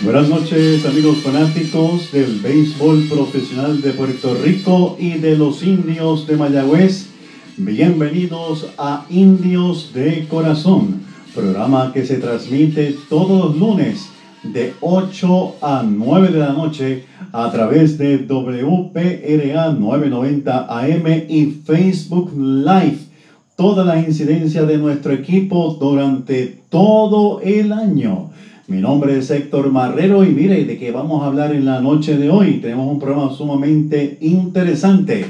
Buenas noches amigos fanáticos del béisbol profesional de Puerto Rico y de los indios de Mayagüez. Bienvenidos a Indios de Corazón, programa que se transmite todos los lunes de 8 a 9 de la noche a través de WPRA 990 AM y Facebook Live. Toda la incidencia de nuestro equipo durante todo el año. Mi nombre es Héctor Marrero y mire de qué vamos a hablar en la noche de hoy. Tenemos un programa sumamente interesante.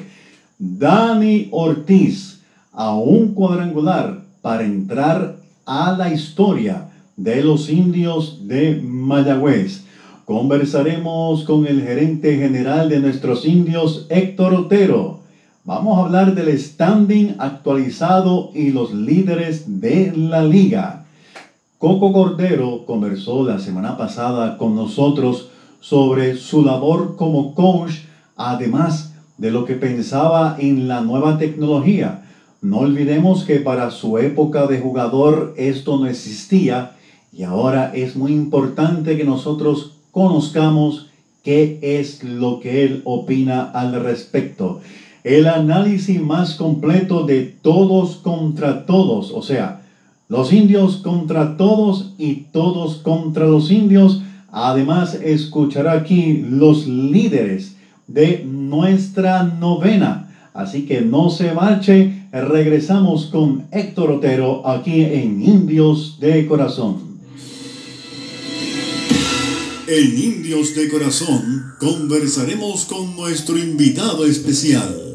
Dani Ortiz a un cuadrangular para entrar a la historia de los indios de Mayagüez. Conversaremos con el gerente general de nuestros indios, Héctor Otero. Vamos a hablar del standing actualizado y los líderes de la liga. Coco Cordero conversó la semana pasada con nosotros sobre su labor como coach, además de lo que pensaba en la nueva tecnología. No olvidemos que para su época de jugador esto no existía y ahora es muy importante que nosotros conozcamos qué es lo que él opina al respecto. El análisis más completo de todos contra todos, o sea, los indios contra todos y todos contra los indios. Además, escuchará aquí los líderes de nuestra novena. Así que no se marche, regresamos con Héctor Otero aquí en Indios de Corazón. En Indios de Corazón conversaremos con nuestro invitado especial.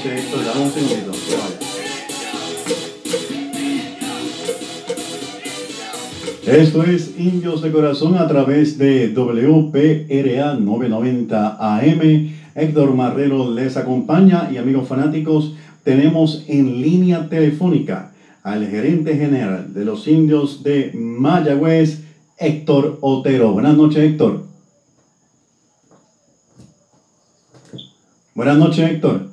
Noches, Héctor. Dame un segundito. Esto es Indios de Corazón a través de WPRA 990 AM. Héctor Marrero les acompaña y amigos fanáticos, tenemos en línea telefónica al gerente general de los indios de Mayagüez, Héctor Otero. Buenas noches, Héctor. Buenas noches, Héctor.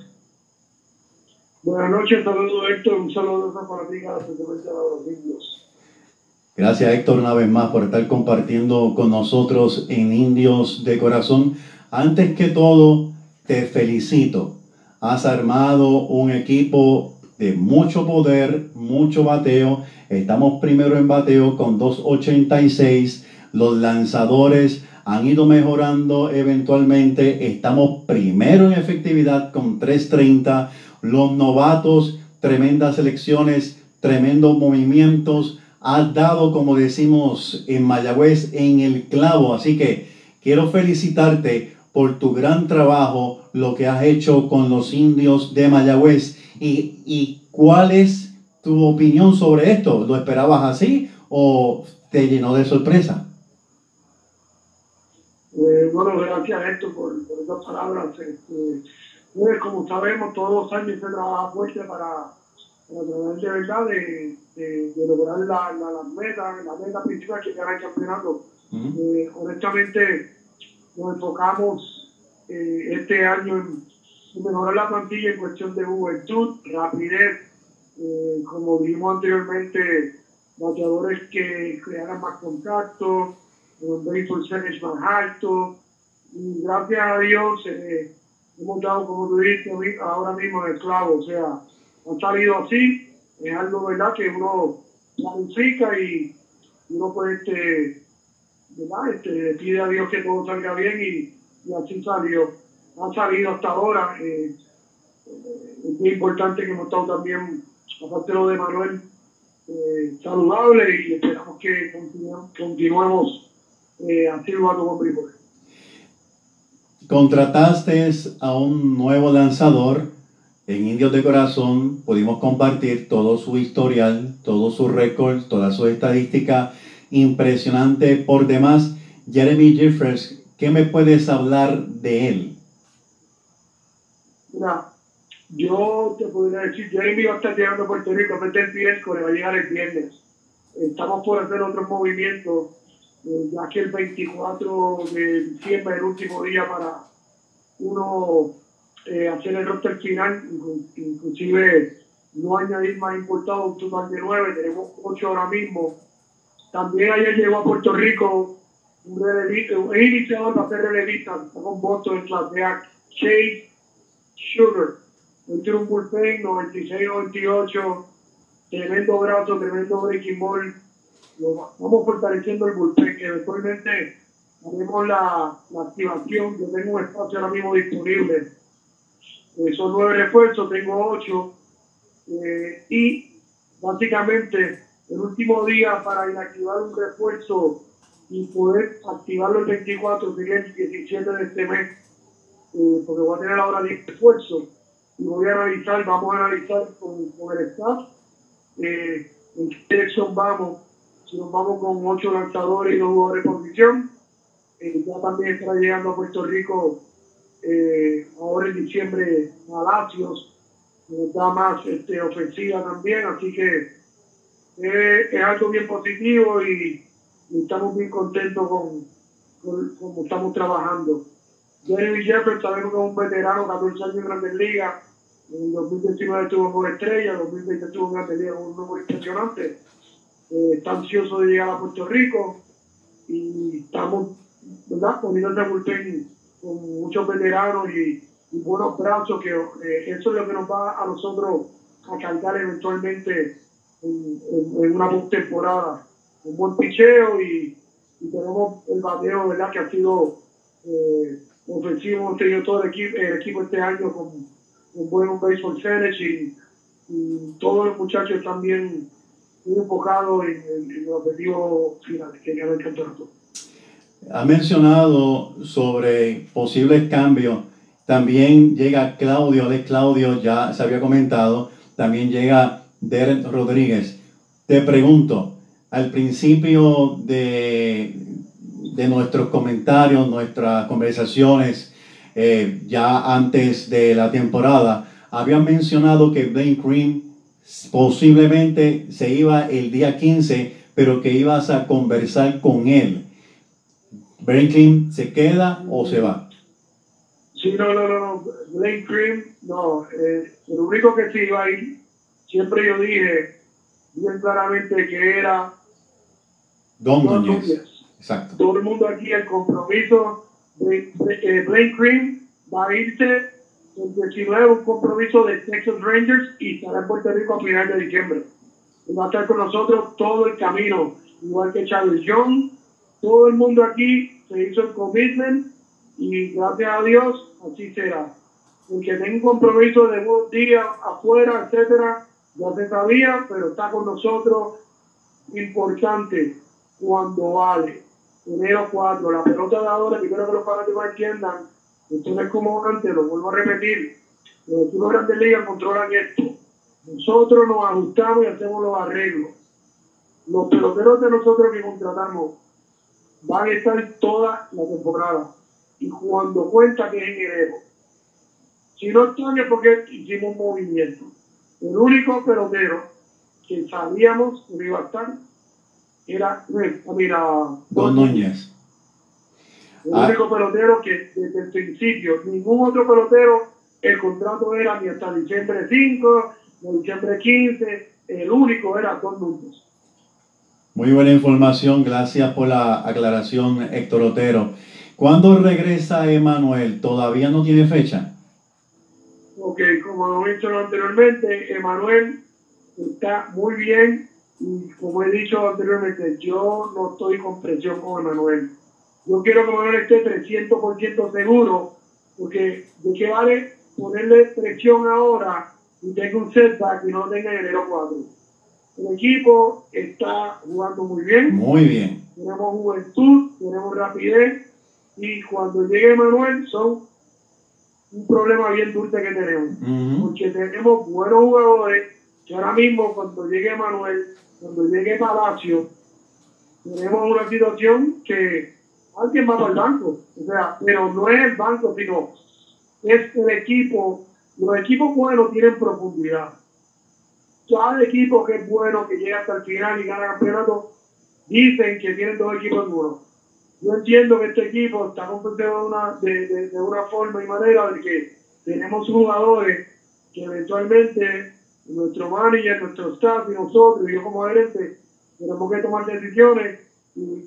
Buenas noches, saludos Héctor, un saludo para ti, gracias de los indios. Gracias, Héctor, una vez más por estar compartiendo con nosotros en Indios de Corazón. Antes que todo, te felicito. Has armado un equipo de mucho poder, mucho bateo. Estamos primero en bateo con 2.86. Los lanzadores han ido mejorando eventualmente. Estamos primero en efectividad con 3.30. Los novatos, tremendas elecciones, tremendos movimientos. Has dado, como decimos en Mayagüez, en el clavo. Así que quiero felicitarte por tu gran trabajo, lo que has hecho con los indios de Mayagüez. ¿Y, y cuál es tu opinión sobre esto? ¿Lo esperabas así o te llenó de sorpresa? Eh, bueno, gracias Héctor por, por esas palabras. Este, pues, como sabemos, todos los años se trabaja fuerte para, para tratar de verdad de, de, de lograr la, la, las metas, la meta principal que era el campeonato. Eh, honestamente, nos enfocamos eh, este año en, en mejorar la plantilla en cuestión de juventud, rapidez, eh, como vimos anteriormente, bateadores que crearan más contacto, un béisbol percentage más alto, y gracias a Dios eh, hemos dado, como tú dices, ahora mismo en el clavo, o sea, han salido así, es algo verdad que uno planifica y uno puede este, ¿verdad? Este, pide a Dios que todo salga bien y, así salió. Ha salido hasta ahora. Eh, es muy importante que hemos estado también, aparte de lo de Manuel, eh, saludable y esperamos que continu continuemos eh, jugando con béisbol. Contrataste a un nuevo lanzador en Indios de Corazón. Pudimos compartir todo su historial, todo su récord, toda su estadística impresionante por demás. Jeremy Jeffers, ¿qué me puedes hablar de él? Yo te podría decir, Jeremy va a estar llegando a Puerto Rico frente el miércoles, va a llegar el viernes. Estamos por hacer otros movimientos, eh, ya que el 24 de diciembre el último día para uno eh, hacer el roster final, inclusive no añadir más importados, un total de nueve, tenemos ocho ahora mismo. También ayer llegó a Puerto Rico un relevista, un iniciador para ser relevista, con votos en clase A, Chase Sugar. Hoy tiene un bullpen 96-98, tremendo brazo, tremendo breaking ball. Vamos fortaleciendo el bullpen, que eventualmente haremos la, la activación. Yo tengo un espacio ahora mismo disponible. Eh, son nueve refuerzos, tengo ocho. Eh, y básicamente el último día para inactivar un refuerzo y poder activarlo el 24 sería el 17 de este mes, eh, porque voy a tener ahora 10 refuerzos y voy a analizar, vamos a analizar con, con el staff eh, en qué dirección vamos, si nos vamos con 8 lanzadores y 2 jugadores por posición. Eh, ya también estará llegando a Puerto Rico ahora en diciembre a Lacios, nos da más este, ofensiva también, así que es algo bien positivo y estamos bien contentos con, cómo estamos trabajando. Jeremy Jeffers sabemos que es un veterano, 14 años en Grandes Ligas, en 2019 estuvo con Estrella, en 2020 estuvo en Grandes Ligas un número impresionante. Eh, está ansioso de llegar a Puerto Rico y estamos ¿verdad? poniendo el bullpen con muchos veteranos y, buenos brazos, que eh, eso es lo que nos va a nosotros a cargar eventualmente en, en, en una temporada un buen picheo y, tenemos el bateo, ¿verdad? Que ha sido eh, ofensivo, hemos tenido todo el equipo, el equipo este año con un buen baseball finish y, todos los muchachos están bien, enfocados en, el objetivo final, que es el campeonato. Ha mencionado sobre posibles cambios. También llega Claudio, Alex Claudio, ya se había comentado. También llega Derek Rodríguez. Te pregunto, al principio de, de nuestros comentarios, nuestras conversaciones, eh, ya antes de la temporada, habían mencionado que Blaine Cream posiblemente se iba el día 15, pero que ibas a conversar con él. ¿Blaine Cream se queda o se va? Sí, no, no, no, no. No. Eh, lo único que sí iba a ir, siempre yo dije bien claramente que era Don, Núñez. Exacto. Todo el mundo aquí, el compromiso de, de, Cream va a irse el 19, un compromiso de Texas Rangers y estará en Puerto Rico a final de diciembre. Va a estar con nosotros todo el camino, igual que Charles Young. Todo el mundo aquí se hizo el commitment y gracias a Dios así será. El que tenga un compromiso de un día afuera, etcétera, ya se sabía, pero está con nosotros. Importante, cuando vale. Enero 4, la pelota de ahora, quiero que los fanáticos entiendan, esto no es como antes, lo vuelvo a repetir, los equipos de Grandes Ligas controlan esto. Nosotros nos ajustamos y hacemos los arreglos. Los peloteros de nosotros que contratamos van a estar toda la temporada. Y cuando cuenta que es en enero. Si no están es porque hicimos un movimiento. El único pelotero que sabíamos que iba a estar era, mira, Don Núñez. El único ah. pelotero que desde el principio, ningún otro pelotero, el contrato era ni hasta diciembre 5, ni diciembre 15, el único era Don Núñez. Muy buena información, gracias por la aclaración, Héctor Otero. ¿Cuándo regresa Emanuel? ¿Todavía no tiene fecha? Ok, como lo he dicho anteriormente, Emanuel está muy bien, y como he dicho anteriormente, yo no estoy con presión con Emanuel. Yo quiero que Emanuel esté 300% seguro, porque de qué vale ponerle presión ahora y tenga un setback y no tenga en enero 4. El equipo está jugando muy bien. Muy bien. Tenemos juventud, tenemos rapidez y cuando llegue Emanuel son un problema bien dulce que tenemos. Porque tenemos buenos jugadores que ahora mismo cuando llegue Emanuel cuando llegue Palacio, tenemos una situación que va para el banco. O sea, pero no es el banco, sino es el equipo. Los equipos buenos tienen profundidad. Cada equipo que es bueno, que llega hasta el final y gana campeonato, dicen que tienen dos equipos buenos. Yo entiendo que este equipo está compuesto de una, de, de, una forma y manera de que tenemos jugadores que eventualmente nuestro manager, nuestro staff y nosotros, y yo como gerente, tenemos que tomar decisiones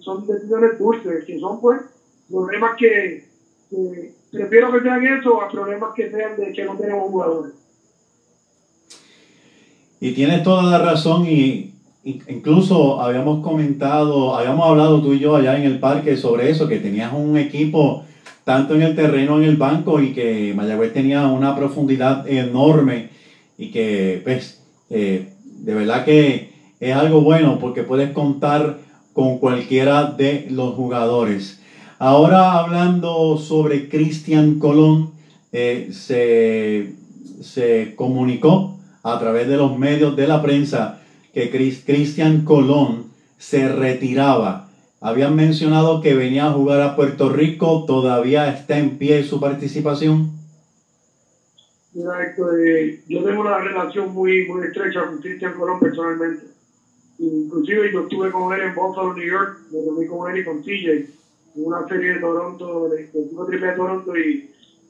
son decisiones dulces, que son pues problemas que, que prefiero que sean eso a problemas que sean de que no tenemos jugadores. Y tienes toda la razón y, incluso habíamos comentado, habíamos hablado tú y yo allá en el parque sobre eso, que tenías un equipo tanto en el terreno, en el banco y que Mayagüez tenía una profundidad enorme y que pues eh, de verdad que es algo bueno porque puedes contar con cualquiera de los jugadores. Ahora hablando sobre Cristian Colón, eh, se, se comunicó a través de los medios de la prensa que Cristian Colón se retiraba. Habían mencionado que venía a jugar a Puerto Rico, todavía está en pie su participación. Eh, yo tengo una relación muy, muy estrecha con Cristian Colón personalmente. Inclusive yo estuve con él en Buffalo, New York, me dormí con él y con TJ en una serie de Toronto, de, de, triple de Toronto y,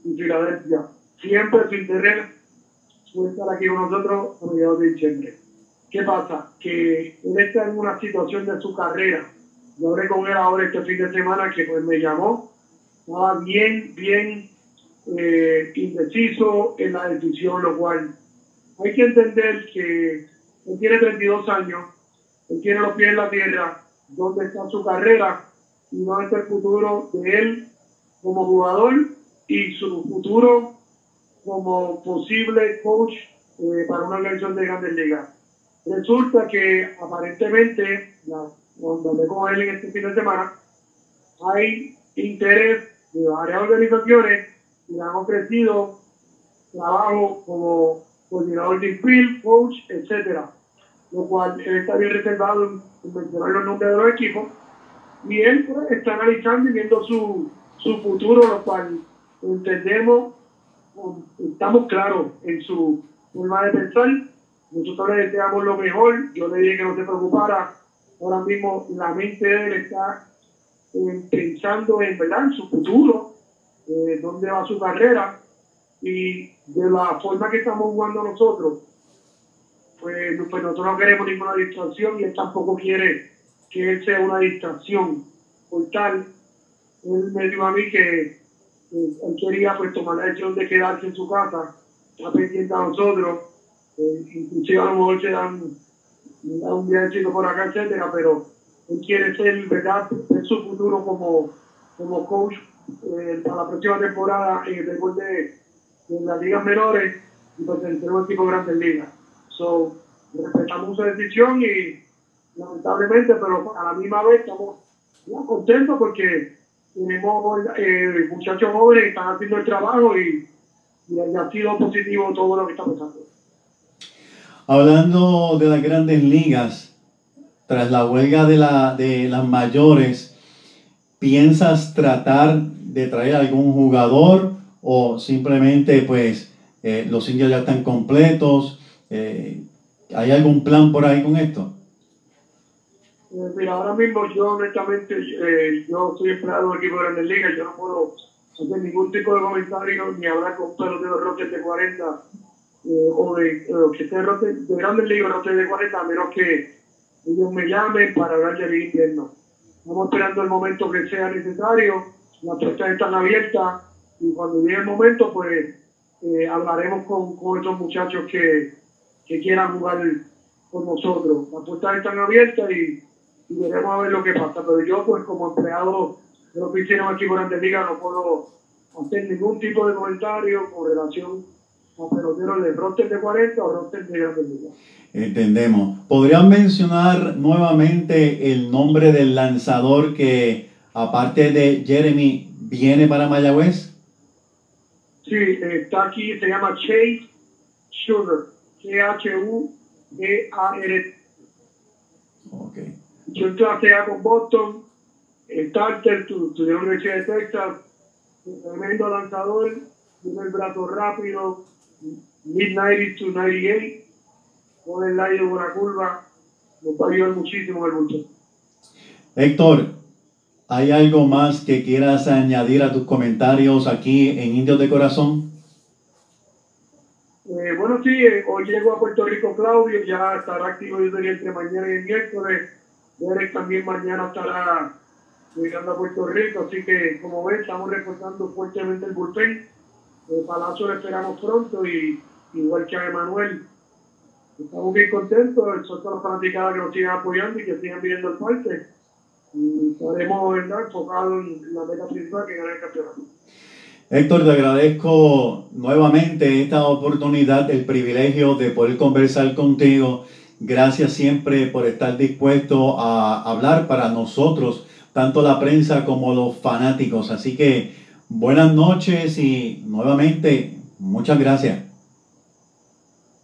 y Filadelfia. Siempre su interés fue estar aquí con nosotros a mediados de diciembre. ¿Qué pasa? Que él está en una situación de su carrera. Yo hablé con él ahora este fin de semana que pues me llamó. Estaba bien, bien eh, indeciso en la decisión, lo cual hay que entender que él tiene 32 años, él tiene los pies en la tierra, dónde está su carrera y dónde está el futuro de él como jugador y su futuro como posible coach eh, para una organización de grandes ligas. Resulta que aparentemente, cuando hablé con él en este fin de semana, hay interés de varias organizaciones y le han ofrecido trabajo como coordinador de infield, coach, etcétera, lo cual él está bien reservado en, mencionar los nombres de los equipos y él pues, está analizando y viendo su, su futuro, lo cual entendemos estamos claros en su forma de pensar. Nosotros le deseamos lo mejor. Yo le dije que no se preocupara. Ahora mismo la mente de él está eh, pensando en, ¿verdad? en su futuro, eh, dónde va su carrera. Y de la forma que estamos jugando nosotros, pues, pues nosotros no queremos ninguna distracción y él tampoco quiere que él sea una distracción. Por tal, él me dijo a mí que él quería pues tomar la decisión de quedarse en su casa, está pendiente a nosotros, eh, inclusive a lo mejor se dan, un viajecito por acá, etcétera, pero él quiere ser, ¿verdad?, en su futuro como, como coach eh, para la próxima temporada en el béisbol de, las ligas menores y pues en el equipo de grandes ligas. So, respetamos su decisión y lamentablemente, pero a la misma vez estamos contentos porque tenemos eh, muchachos jóvenes que están haciendo el trabajo y, y ha sido positivo todo lo que está pasando. Hablando de las grandes ligas, tras la huelga de, la, de las mayores, ¿piensas tratar de traer algún jugador o simplemente pues eh, los indios ya están completos? Eh, ¿Hay algún plan por ahí con esto? Eh, mira, ahora mismo yo honestamente, eh, yo soy empleado del equipo de Grandes Ligas, yo no puedo hacer ningún tipo de comentario ni hablar con los rotes de 40 eh, o de que esté de Grandes Ligas rotes de 40, a menos que ellos me llamen para hablar del invierno. Estamos esperando el momento que sea necesario, las puertas están abiertas y cuando llegue el momento, pues hablaremos con, con estos muchachos que, que quieran jugar con nosotros. Las puertas están abiertas y y veremos a ver lo que pasa. Pero yo, pues como empleado de los hicieron aquí por Liga, no puedo hacer ningún tipo de comentario con relación a peloteros de roster de 40 o roster de Grandes Ligas. Entendemos. ¿Podrían mencionar nuevamente el nombre del lanzador que, aparte de Jeremy, viene para Mayagüez? Sí, está aquí, se llama Chase Sugar, G-H-U-E-A-R. Ok. Yo a con Boston, starter, estudié en la Universidad de Texas, un tremendo lanzador, tiene el brazo rápido, mid-90 to 98, con el aire de una curva, nos va a ayudar muchísimo el bulto. Héctor, ¿hay algo más que quieras añadir a tus comentarios aquí en Indios de Corazón? Eh, hoy llego a Puerto Rico Claudio, ya estará activo desde entre mañana y el miércoles. Derek también mañana estará llegando a Puerto Rico, así que como ven, estamos reportando fuertemente el bullpen. El Palacio lo esperamos pronto y igual que a Emanuel. Estamos bien contentos, de los fanaticados que nos sigan apoyando y que sigan viendo el parque. Y estaremos enfocados en la meta principal que ganar el campeonato. Héctor, te agradezco nuevamente esta oportunidad, el privilegio de poder conversar contigo. Gracias siempre por estar dispuesto a hablar para nosotros, tanto la prensa como los fanáticos. Así que buenas noches y nuevamente muchas gracias.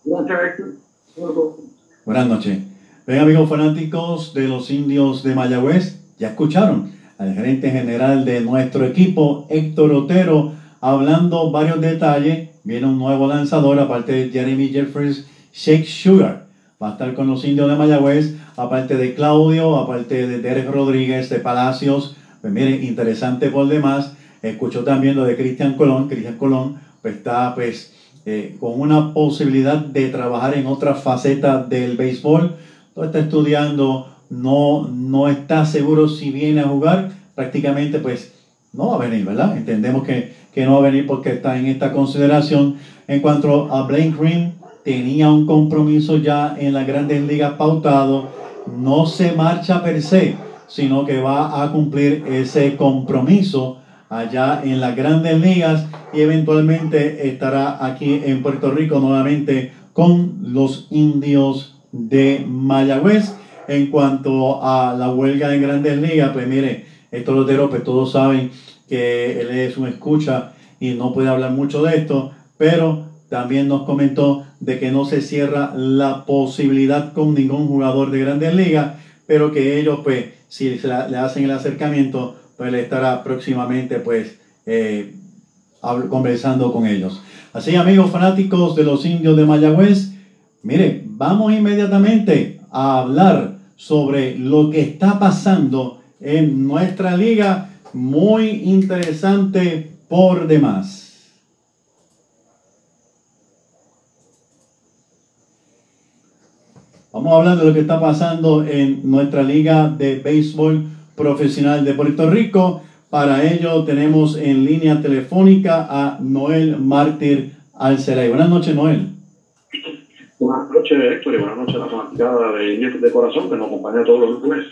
Gracias, Héctor. Buenas noches. Ven amigos fanáticos de los indios de Mayagüez, ya escucharon al gerente general de nuestro equipo, Héctor Otero, hablando varios detalles. Viene un nuevo lanzador, aparte de Jeremy Jeffries, Shake Sugar. Va a estar con los indios de Mayagüez, aparte de Claudio, aparte de Derek Rodríguez, de Palacios. Pues miren, interesante por demás. Escuchó también lo de Cristian Colón. Cristian Colón pues, está pues eh, con una posibilidad de trabajar en otra faceta del béisbol. está estudiando no, no está seguro si viene a jugar, prácticamente pues no va a venir, ¿verdad? Entendemos que, no va a venir porque está en esta consideración. En cuanto a Blaine Green, tenía un compromiso ya en las grandes ligas pautado, no se marcha per se, sino que va a cumplir ese compromiso allá en las grandes ligas y eventualmente estará aquí en Puerto Rico nuevamente con los indios de Mayagüez. En cuanto a la huelga en Grandes Ligas, pues mire, estos loteros, pues todos saben que él es un escucha y no puede hablar mucho de esto, pero también nos comentó de que no se cierra la posibilidad con ningún jugador de Grandes Ligas, pero que ellos, pues, si le hacen el acercamiento, pues le estará próximamente, pues, eh, conversando con ellos. Así, amigos fanáticos de los indios de Mayagüez, mire, vamos inmediatamente a hablar sobre lo que está pasando en nuestra liga. Muy interesante por demás. Vamos a hablar de lo que está pasando en nuestra liga de béisbol profesional de Puerto Rico. Para ello tenemos en línea telefónica a Noel Mártir Alceray. Buenas noches, Noel. Noches, Héctor, y buenas noches a la fanaticada de Indios de Corazón que nos acompaña todos los lunes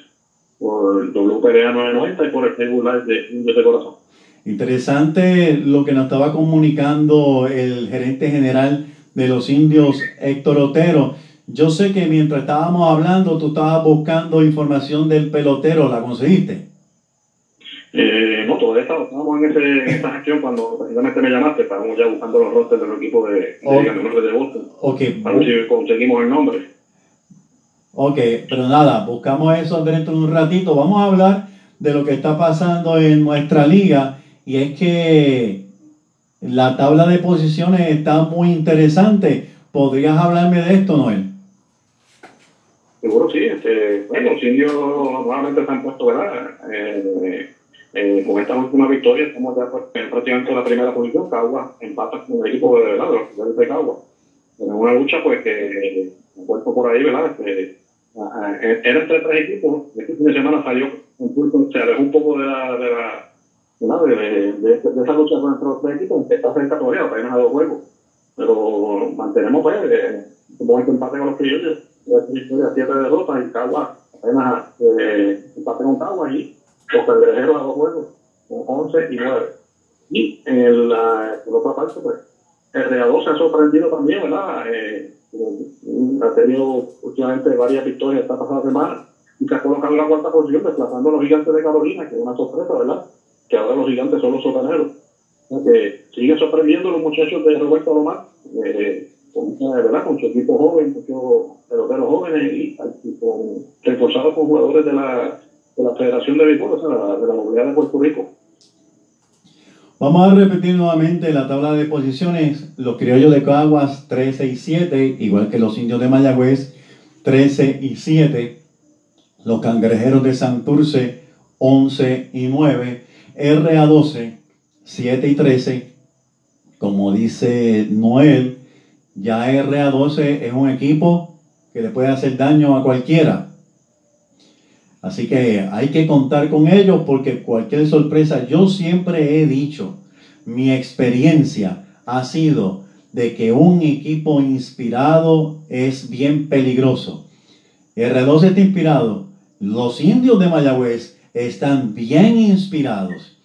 por WPDA 990 y por el Facebook Live de Indios de Corazón. Interesante lo que nos estaba comunicando el gerente general de los indios, Héctor Otero. Yo sé que mientras estábamos hablando, tú estabas buscando información del pelotero, ¿la conseguiste? Eh, no, todavía estábamos en, ese, en esa gestión cuando precisamente me llamaste, estábamos ya buscando los rosters del equipo de, de, okay. de Boston. Okay. Para ver si conseguimos el nombre. Ok, pero nada, buscamos eso dentro de un ratito. Vamos a hablar de lo que está pasando en nuestra liga y es que la tabla de posiciones está muy interesante. ¿Podrías hablarme de esto, Noel? Seguro sí. Este, bueno, los indios nuevamente se han puesto, ¿verdad? Eh, eh, con esta última victoria estamos ya pues, en prácticamente la primera posición. Cagua empata con el equipo de, ¿verdad? de los de Cagua. En una lucha pues que me por ahí, ¿verdad? Este, era entre tres equipos. Este fin de semana salió un punto, se alejó un poco de la, de la de, de, de, de, esa lucha entre los tres equipos, que está cerca todavía, apenas a dos juegos. Pero mantenemos pues, eh, como este empate con los criollos, siete derrotas y Cagua apenas eh, empate con Cagua y los cangrejeros a dos juegos, con 11 y 9. Y en la, por otra parte, pues, el Real se ha sorprendido también, ¿verdad? Eh, ha tenido últimamente varias victorias esta pasada semana y se ha colocado en la cuarta posición, desplazando a los gigantes de Carolina, que es una sorpresa, ¿verdad? Que ahora los gigantes son los sotaneros. Que siguen sorprendiendo los muchachos de Roberto Lomar, eh, con, ¿verdad? con su equipo joven, muchos peloteros jóvenes y, y con, reforzados con jugadores de la de la Federación de Béisbol, o sea, de la Movilidad de Puerto Rico. Vamos a repetir nuevamente la tabla de posiciones. Los criollos de Caguas 13 y 7, igual que los indios de Mayagüez 13 y 7. Los cangrejeros de Santurce 11 y 9. RA12 7 y 13. Como dice Noel, Ya RA12 es un equipo que le puede hacer daño a cualquiera. Así que hay que contar con ellos porque cualquier sorpresa, yo siempre he dicho, mi experiencia ha sido de que un equipo inspirado es bien peligroso. R2 está inspirado. Los indios de Mayagüez están bien inspirados.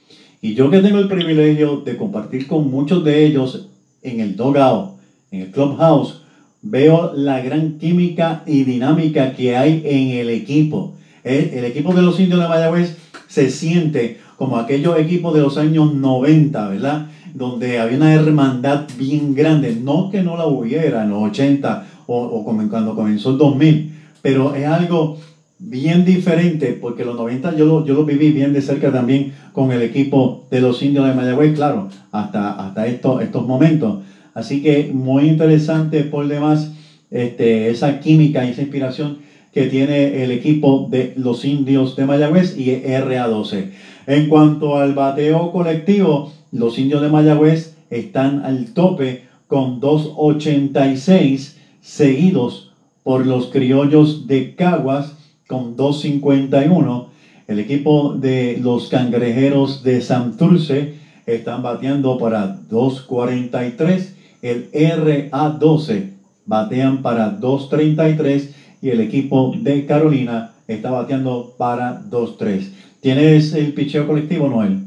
Y yo que tengo el privilegio de compartir con muchos de ellos en el dogout, en el clubhouse, veo la gran química y dinámica que hay en el equipo. El, equipo de los indios de Mayagüez se siente como aquellos equipos de los años 90, ¿verdad? Donde había una hermandad bien grande. No que no la hubiera en los 80 o, o cuando comenzó el 2000, pero es algo bien diferente porque los 90 yo lo, yo lo viví bien de cerca también con el equipo de los indios de Mayagüez, claro, hasta, hasta estos, estos momentos. Así que muy interesante por demás este, esa química y esa inspiración que tiene el equipo de los indios de Mayagüez y RA12. En cuanto al bateo colectivo, los indios de Mayagüez están al tope con 2.86 seguidos por los criollos de Caguas con 2.51. El equipo de los cangrejeros de Santurce están bateando para 2.43 el RA12 batean para 2.33 y el equipo de Carolina está bateando para 2.3. ¿Tienes el picheo colectivo, Noel?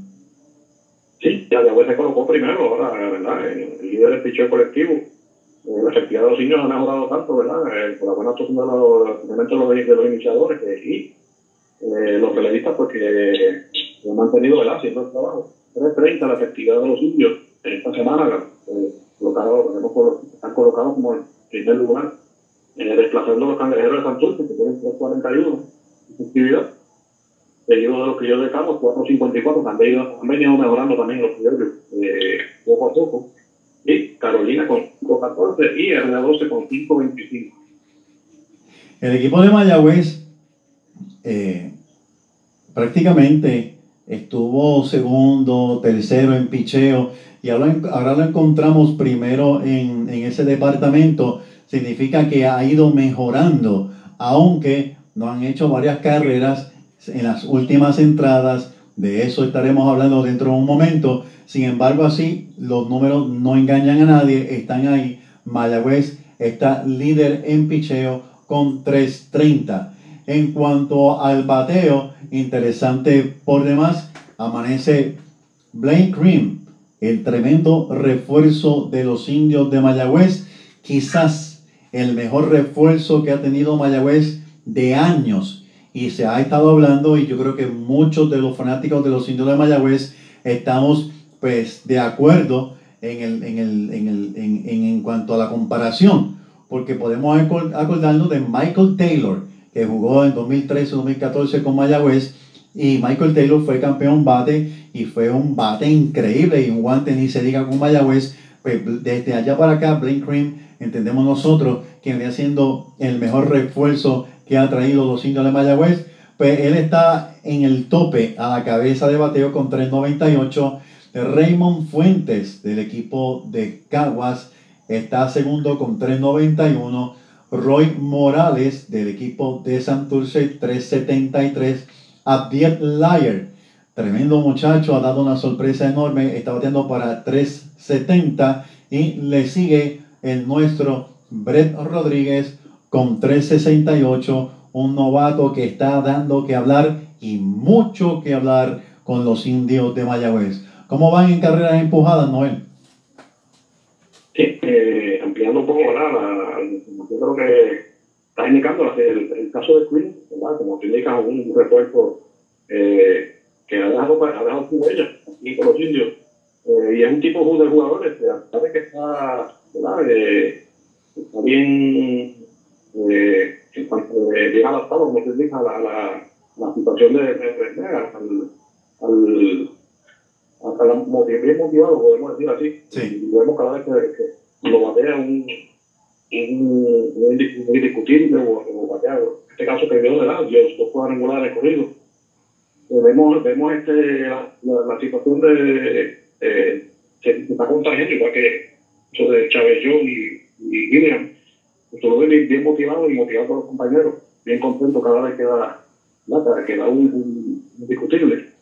Sí, ya de se colocó primero, ahora, ¿verdad? El, líder del picheo colectivo. Eh, la efectividad de los niños ha mejorado tanto, ¿verdad? Eh, por la buena actuación de los, de los, de los iniciadores y eh, los relevistas, porque pues, han mantenido, ¿verdad? Haciendo el trabajo. 3.30 la efectividad de los indios esta semana. Eh, colocado, están colocados como en primer lugar, eh, desplazando los cangrejeros de Santurce, que tienen 341 actividad, seguido de los criollos de Carlos, 454, han venido, han venido mejorando también los criollos eh, poco a poco, y Carolina con 514 y RA12 con 525. El equipo de Mayagüez eh, prácticamente estuvo segundo, tercero en picheo y ahora, lo encontramos primero en, ese departamento, significa que ha ido mejorando, aunque no han hecho varias carreras en las últimas entradas, de eso estaremos hablando dentro de un momento, sin embargo así los números no engañan a nadie, están ahí, Mayagüez está líder en picheo con 3.30. En cuanto al bateo, interesante por demás, amanece Blaine Cream el tremendo refuerzo de los indios de Mayagüez, quizás el mejor refuerzo que ha tenido Mayagüez de años. Y se ha estado hablando, y yo creo que muchos de los fanáticos de los indios de Mayagüez estamos pues de acuerdo en, el, en, el, en, el, en, en cuanto a la comparación, porque podemos acordarnos de Michael Taylor, que jugó en 2013-2014 con Mayagüez, y Michael Taylor fue campeón bate y fue un bate increíble y un guante ni se diga con Mayagüez. Pues desde allá para acá, Blake Cream, entendemos nosotros que viene siendo el mejor refuerzo que ha traído los indios de Mayagüez. Pues él está en el tope a la cabeza de bateo con 3.98. Raymond Fuentes del equipo de Caguas está segundo con 3.91. Roy Morales del equipo de Santurce 3.73. Abdiel Liar, tremendo muchacho, ha dado una sorpresa enorme, está bateando para 3.70 y le sigue el nuestro Brett Rodríguez con 3.68, un novato que está dando que hablar y mucho que hablar con los indios de Mayagüez. ¿Cómo van en carreras empujadas, Noel? Sí, eh, ampliando un poco, ¿verdad? yo creo que está indicando el, caso de Queen, ¿verdad? Como te indica un refuerzo eh, que ha dejado, ha dejado su huella aquí con los indios. Eh, y es un tipo de jugadores, a pesar que está, ¿verdad? Eh, está bien, eh, en cuanto, bien adaptado, como se indica, a la, la, la situación de, de, de, al, al hasta la, bien motivado, podemos decir así. Sí. Y vemos cada vez que, que lo batea un un, indiscutible o, bateado. En este caso que veo de lado, los dos cuadrangulares corridos. Eh, vemos, vemos este, la, la, situación de eh, se, está contagiando, igual que Chávez John y, y Gillian, estuve bien, bien motivado y motivado por los compañeros, bien contento cada vez que da, que da un, un, indiscutible.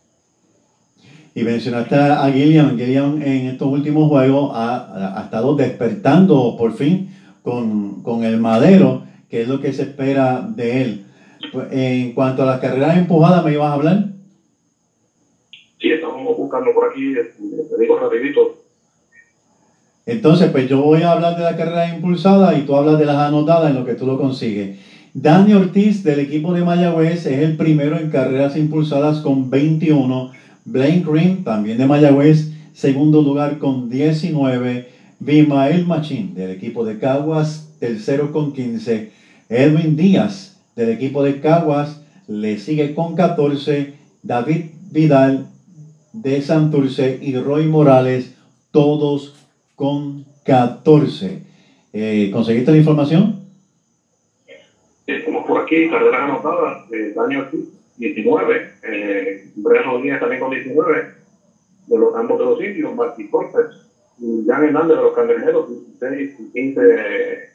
Y mencionaste a Gillian, Gillian en estos últimos juegos ha, ha estado despertando por fin con, con, el madero, que es lo que se espera de él. Pues, en cuanto a las carreras empujadas, ¿me ibas a hablar? Sí, estamos buscando por aquí, te digo rapidito. Entonces, pues yo voy a hablar de la carrera impulsada y tú hablas de las anotadas en lo que tú lo consigues. Dani Ortiz del equipo de Mayagüez es el primero en carreras impulsadas con 21. Blaine Green, también de Mayagüez, segundo lugar con 19. Bimael Machín del equipo de Caguas, tercero con 15. Edwin Díaz del equipo de Caguas le sigue con 14. David Vidal de Santurce y Roy Morales, todos con 14. Eh, ¿Conseguiste la información? Estamos por aquí, carreras anotadas, eh, Daniel 19, eh, Brea Rodríguez también con 19, de los ambos de los indios, Martí Cortés, Jan Hernández de los Cangrejeros, 16 y 15 eh,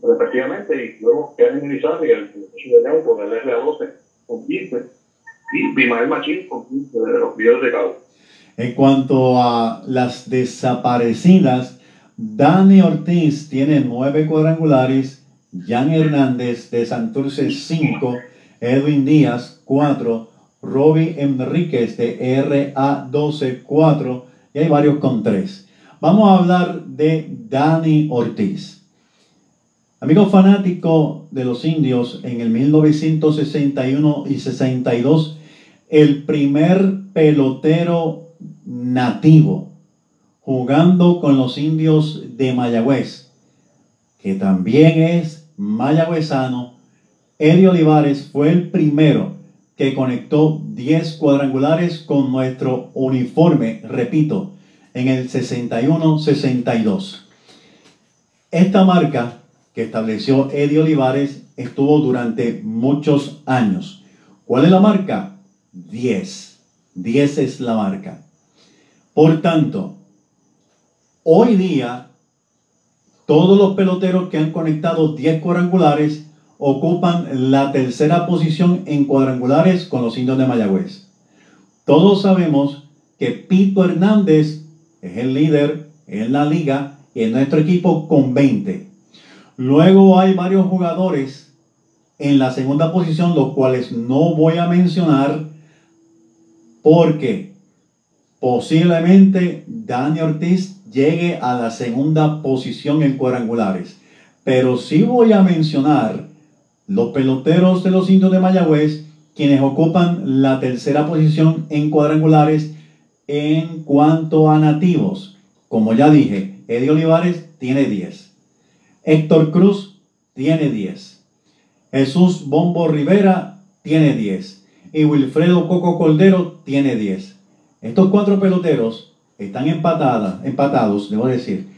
respectivamente, y luego Kevin Elizalde, el de León, con el RA12 con 15 y Bimael Machín con de los videos de Cabo. En cuanto a las desaparecidas, Dani Ortiz tiene nueve cuadrangulares, Jan Hernández de Santurce 5, Edwin Díaz 4, Robbie Enríquez de RA12 4 y hay varios con 3. Vamos a hablar de Dani Ortiz. Amigo fanático de los indios, en el 1961 y 62 el primer pelotero nativo jugando con los indios de Mayagüez, que también es mayagüezano. Eddie Olivares fue el primero que conectó 10 cuadrangulares con nuestro uniforme, repito, en el 61-62. Esta marca que estableció Eddie Olivares estuvo durante muchos años. ¿Cuál es la marca? 10. 10 es la marca. Por tanto, hoy día, todos los peloteros que han conectado 10 cuadrangulares ocupan la tercera posición en cuadrangulares con los indios de Mayagüez. Todos sabemos que Pito Hernández es el líder en la liga y en nuestro equipo con 20. Luego hay varios jugadores en la segunda posición, los cuales no voy a mencionar porque posiblemente Dani Ortiz llegue a la segunda posición en cuadrangulares. Pero sí voy a mencionar los peloteros de los indios de Mayagüez, quienes ocupan la tercera posición en cuadrangulares en cuanto a nativos. Como ya dije, Eddie Olivares tiene 10. Héctor Cruz tiene 10. Jesús Bombo Rivera tiene 10 y Wilfredo Coco Cordero tiene 10. Estos cuatro peloteros están empatados, debo decir,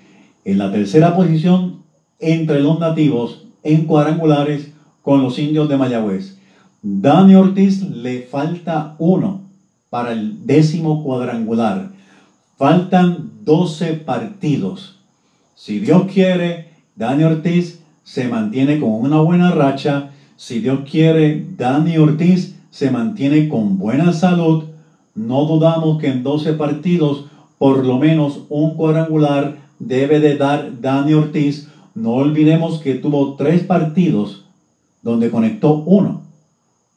en la tercera posición entre los nativos en cuadrangulares con los indios de Mayagüez. Dani Ortiz le falta uno para el décimo cuadrangular. Faltan 12 partidos. Si Dios quiere, Dani Ortiz se mantiene con una buena racha. Si Dios quiere, Dani Ortiz se mantiene con buena salud, no dudamos que en 12 partidos por lo menos un cuadrangular debe de dar Dani Ortiz. No olvidemos que tuvo tres partidos donde conectó uno.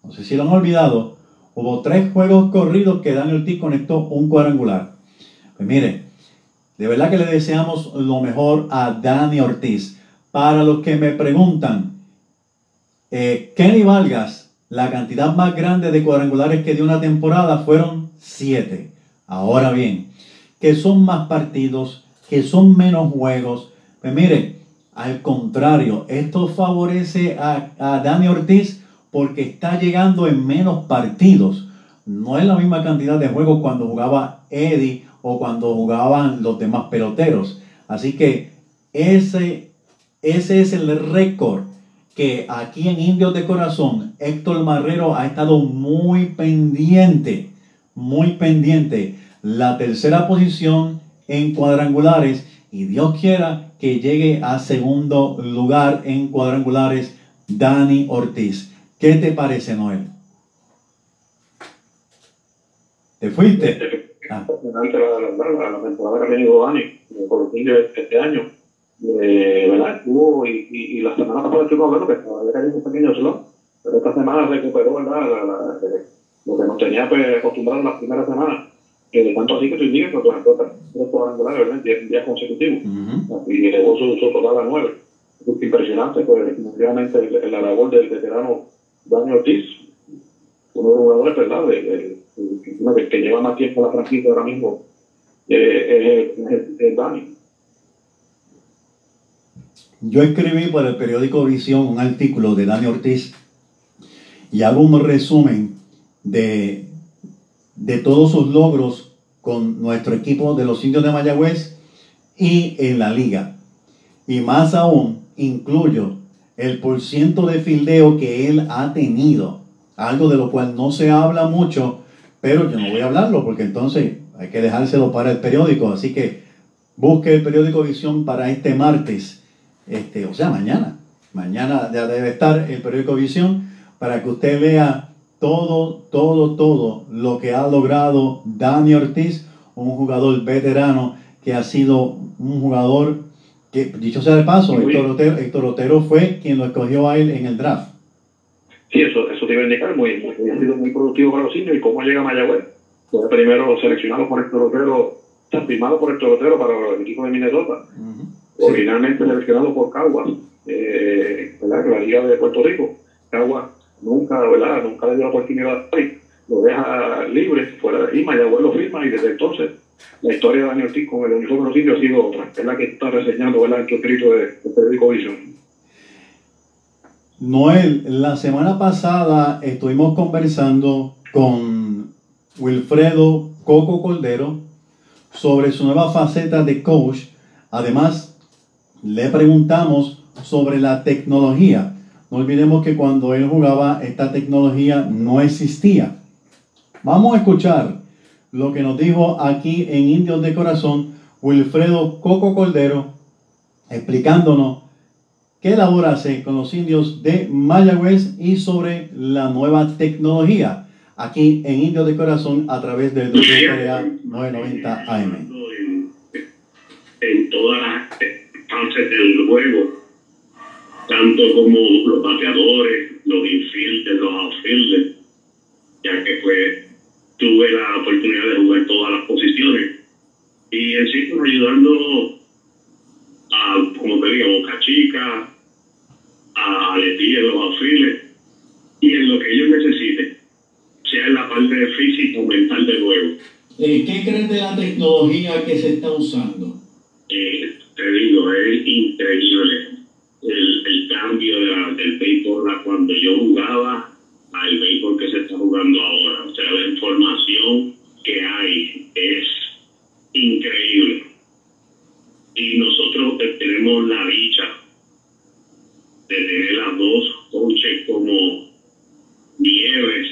No sé si lo han olvidado. Hubo tres juegos corridos que Dani Ortiz conectó un cuadrangular. Pues mire, de verdad que le deseamos lo mejor a Dani Ortiz. Para los que me preguntan, eh, Kenny Vargas la cantidad más grande de cuadrangulares que dio una temporada fueron siete. Ahora bien, que son más partidos, que son menos juegos. Pues mire, al contrario, esto favorece a, a Dani Ortiz porque está llegando en menos partidos. No es la misma cantidad de juegos cuando jugaba Eddie o cuando jugaban los demás peloteros. Así que ese, ese es el récord que aquí en Indios de Corazón, Héctor Marrero ha estado muy pendiente, muy pendiente. La tercera posición en cuadrangulares y Dios quiera que llegue a segundo lugar en cuadrangulares Dani Ortiz. ¿Qué te parece, Noel? ¿Te fuiste? Ah. La, la, temporada que tenido Dani por este año, eh, ¿verdad? Estuvo y, y, y, la semana pasada estuvo hablando que todavía cayó un pequeño slot, pero esta semana recuperó, ¿verdad? La, lo que nos tenía pues, acostumbrado las primeras semanas, que de tanto así que estoy diciendo que pues, tres cuadrangulares, ¿verdad? En días consecutivos, uh -huh. y elevó su, su total a nueve. Es impresionante, pues, definitivamente la labor del veterano Dani Ortiz, uno de los jugadores, ¿verdad? De, de, de, que lleva más tiempo en la franquicia ahora mismo, eh, es, es, es Dani. Yo escribí por el periódico Visión un artículo de Dani Ortiz y hago un resumen de, de todos sus logros con nuestro equipo de los indios de Mayagüez y en la liga. Y más aún, incluyo el porciento de fildeo que él ha tenido, algo de lo cual no se habla mucho, pero yo no voy a hablarlo porque entonces hay que dejárselo para el periódico. Así que busque el periódico Visión para este martes, este, o sea, mañana. Mañana ya debe estar el periódico Visión para que usted vea todo, todo, todo lo que ha logrado Dani Ortiz, un jugador veterano que ha sido un jugador que, dicho sea de paso, Héctor Otero, Héctor Otero fue quien lo escogió a él en el draft. Sí, eso, eso te iba a indicar, muy, muy, ha sido muy productivo para los indios y cómo llega Mayagüez. Primero seleccionado por Héctor Otero, firmado por Héctor Otero para el equipo de Minnesota. Uh -huh. Originalmente seleccionado por Caguas, eh, ¿verdad? la Liga de Puerto Rico. Caguas nunca, ¿verdad? Nunca le dio la oportunidad ahí, lo deja libre fuera de ahí, Mayagüez lo firma y desde entonces la historia de Daniel Ortiz con el uniforme de los indios ha sido otra, es la que está reseñando, ¿verdad? En tu escrito de, de periódico Vision. Noel, la semana pasada estuvimos conversando con Wilfredo Coco Cordero sobre su nueva faceta de coach. Además, le preguntamos sobre la tecnología. No olvidemos que cuando él jugaba esta tecnología no existía. Vamos a escuchar lo que nos dijo aquí en Indios de Corazón Wilfredo Coco Cordero explicándonos qué labor hace con los indios de Mayagüez y sobre la nueva tecnología aquí en Indios de Corazón a través del WPA 990 AM. En, en todas las del juego tanto como los bateadores, los infielders, los outfielders, ya que pues tuve la oportunidad de jugar todas las posiciones. Y en sí, ayudando a, como te digo, a Boca Chica, a Letí en los outfielders, y en lo que ellos necesiten, sea en la parte física o mental del juego. Eh, ¿Qué crees de la tecnología que se está usando? Eh, te digo, es increíble el cambio de la, del béisbol a cuando yo jugaba al béisbol que se está jugando ahora. O sea, la información que hay es increíble. Y nosotros tenemos la dicha de tener a dos coaches como Nieves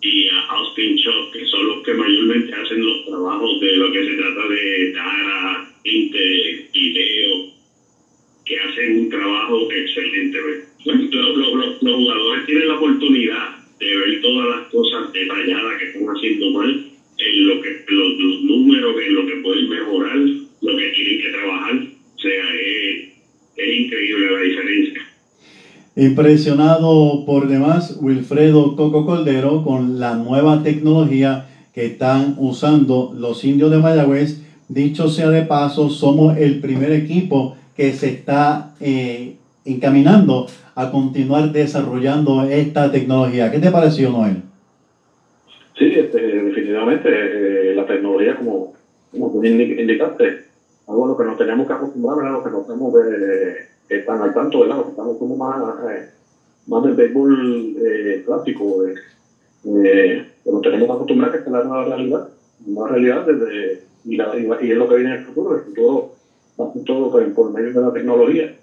y a Austin Chuck, que son los que mayormente hacen los trabajos de lo que se trata de Dara, Inter, video, hacen un trabajo excelente. Los, los, jugadores tienen la oportunidad de ver todas las cosas detalladas que están haciendo mal, en lo que los, números, en lo que pueden mejorar, lo que tienen que trabajar. Sea, es, es increíble la diferencia. Impresionado por demás Wilfredo Coco Cordero con la nueva tecnología que están usando los indios de Mayagüez. Dicho sea de paso, somos el primer equipo que se está eh, encaminando a continuar desarrollando esta tecnología. ¿Qué te pareció, Noel? Sí, este, definitivamente eh, la tecnología, como, como tú indicaste, algo a lo que nos tenemos que acostumbrar, a lo que tenemos de, que están al tanto, ¿verdad? Lo que estamos como más, eh, más del béisbol eh, clásico, eh, eh, nos tenemos que acostumbrar que es la nueva realidad, una realidad desde, y, es lo que viene en el futuro, el futuro todo pues, por medio de la tecnología.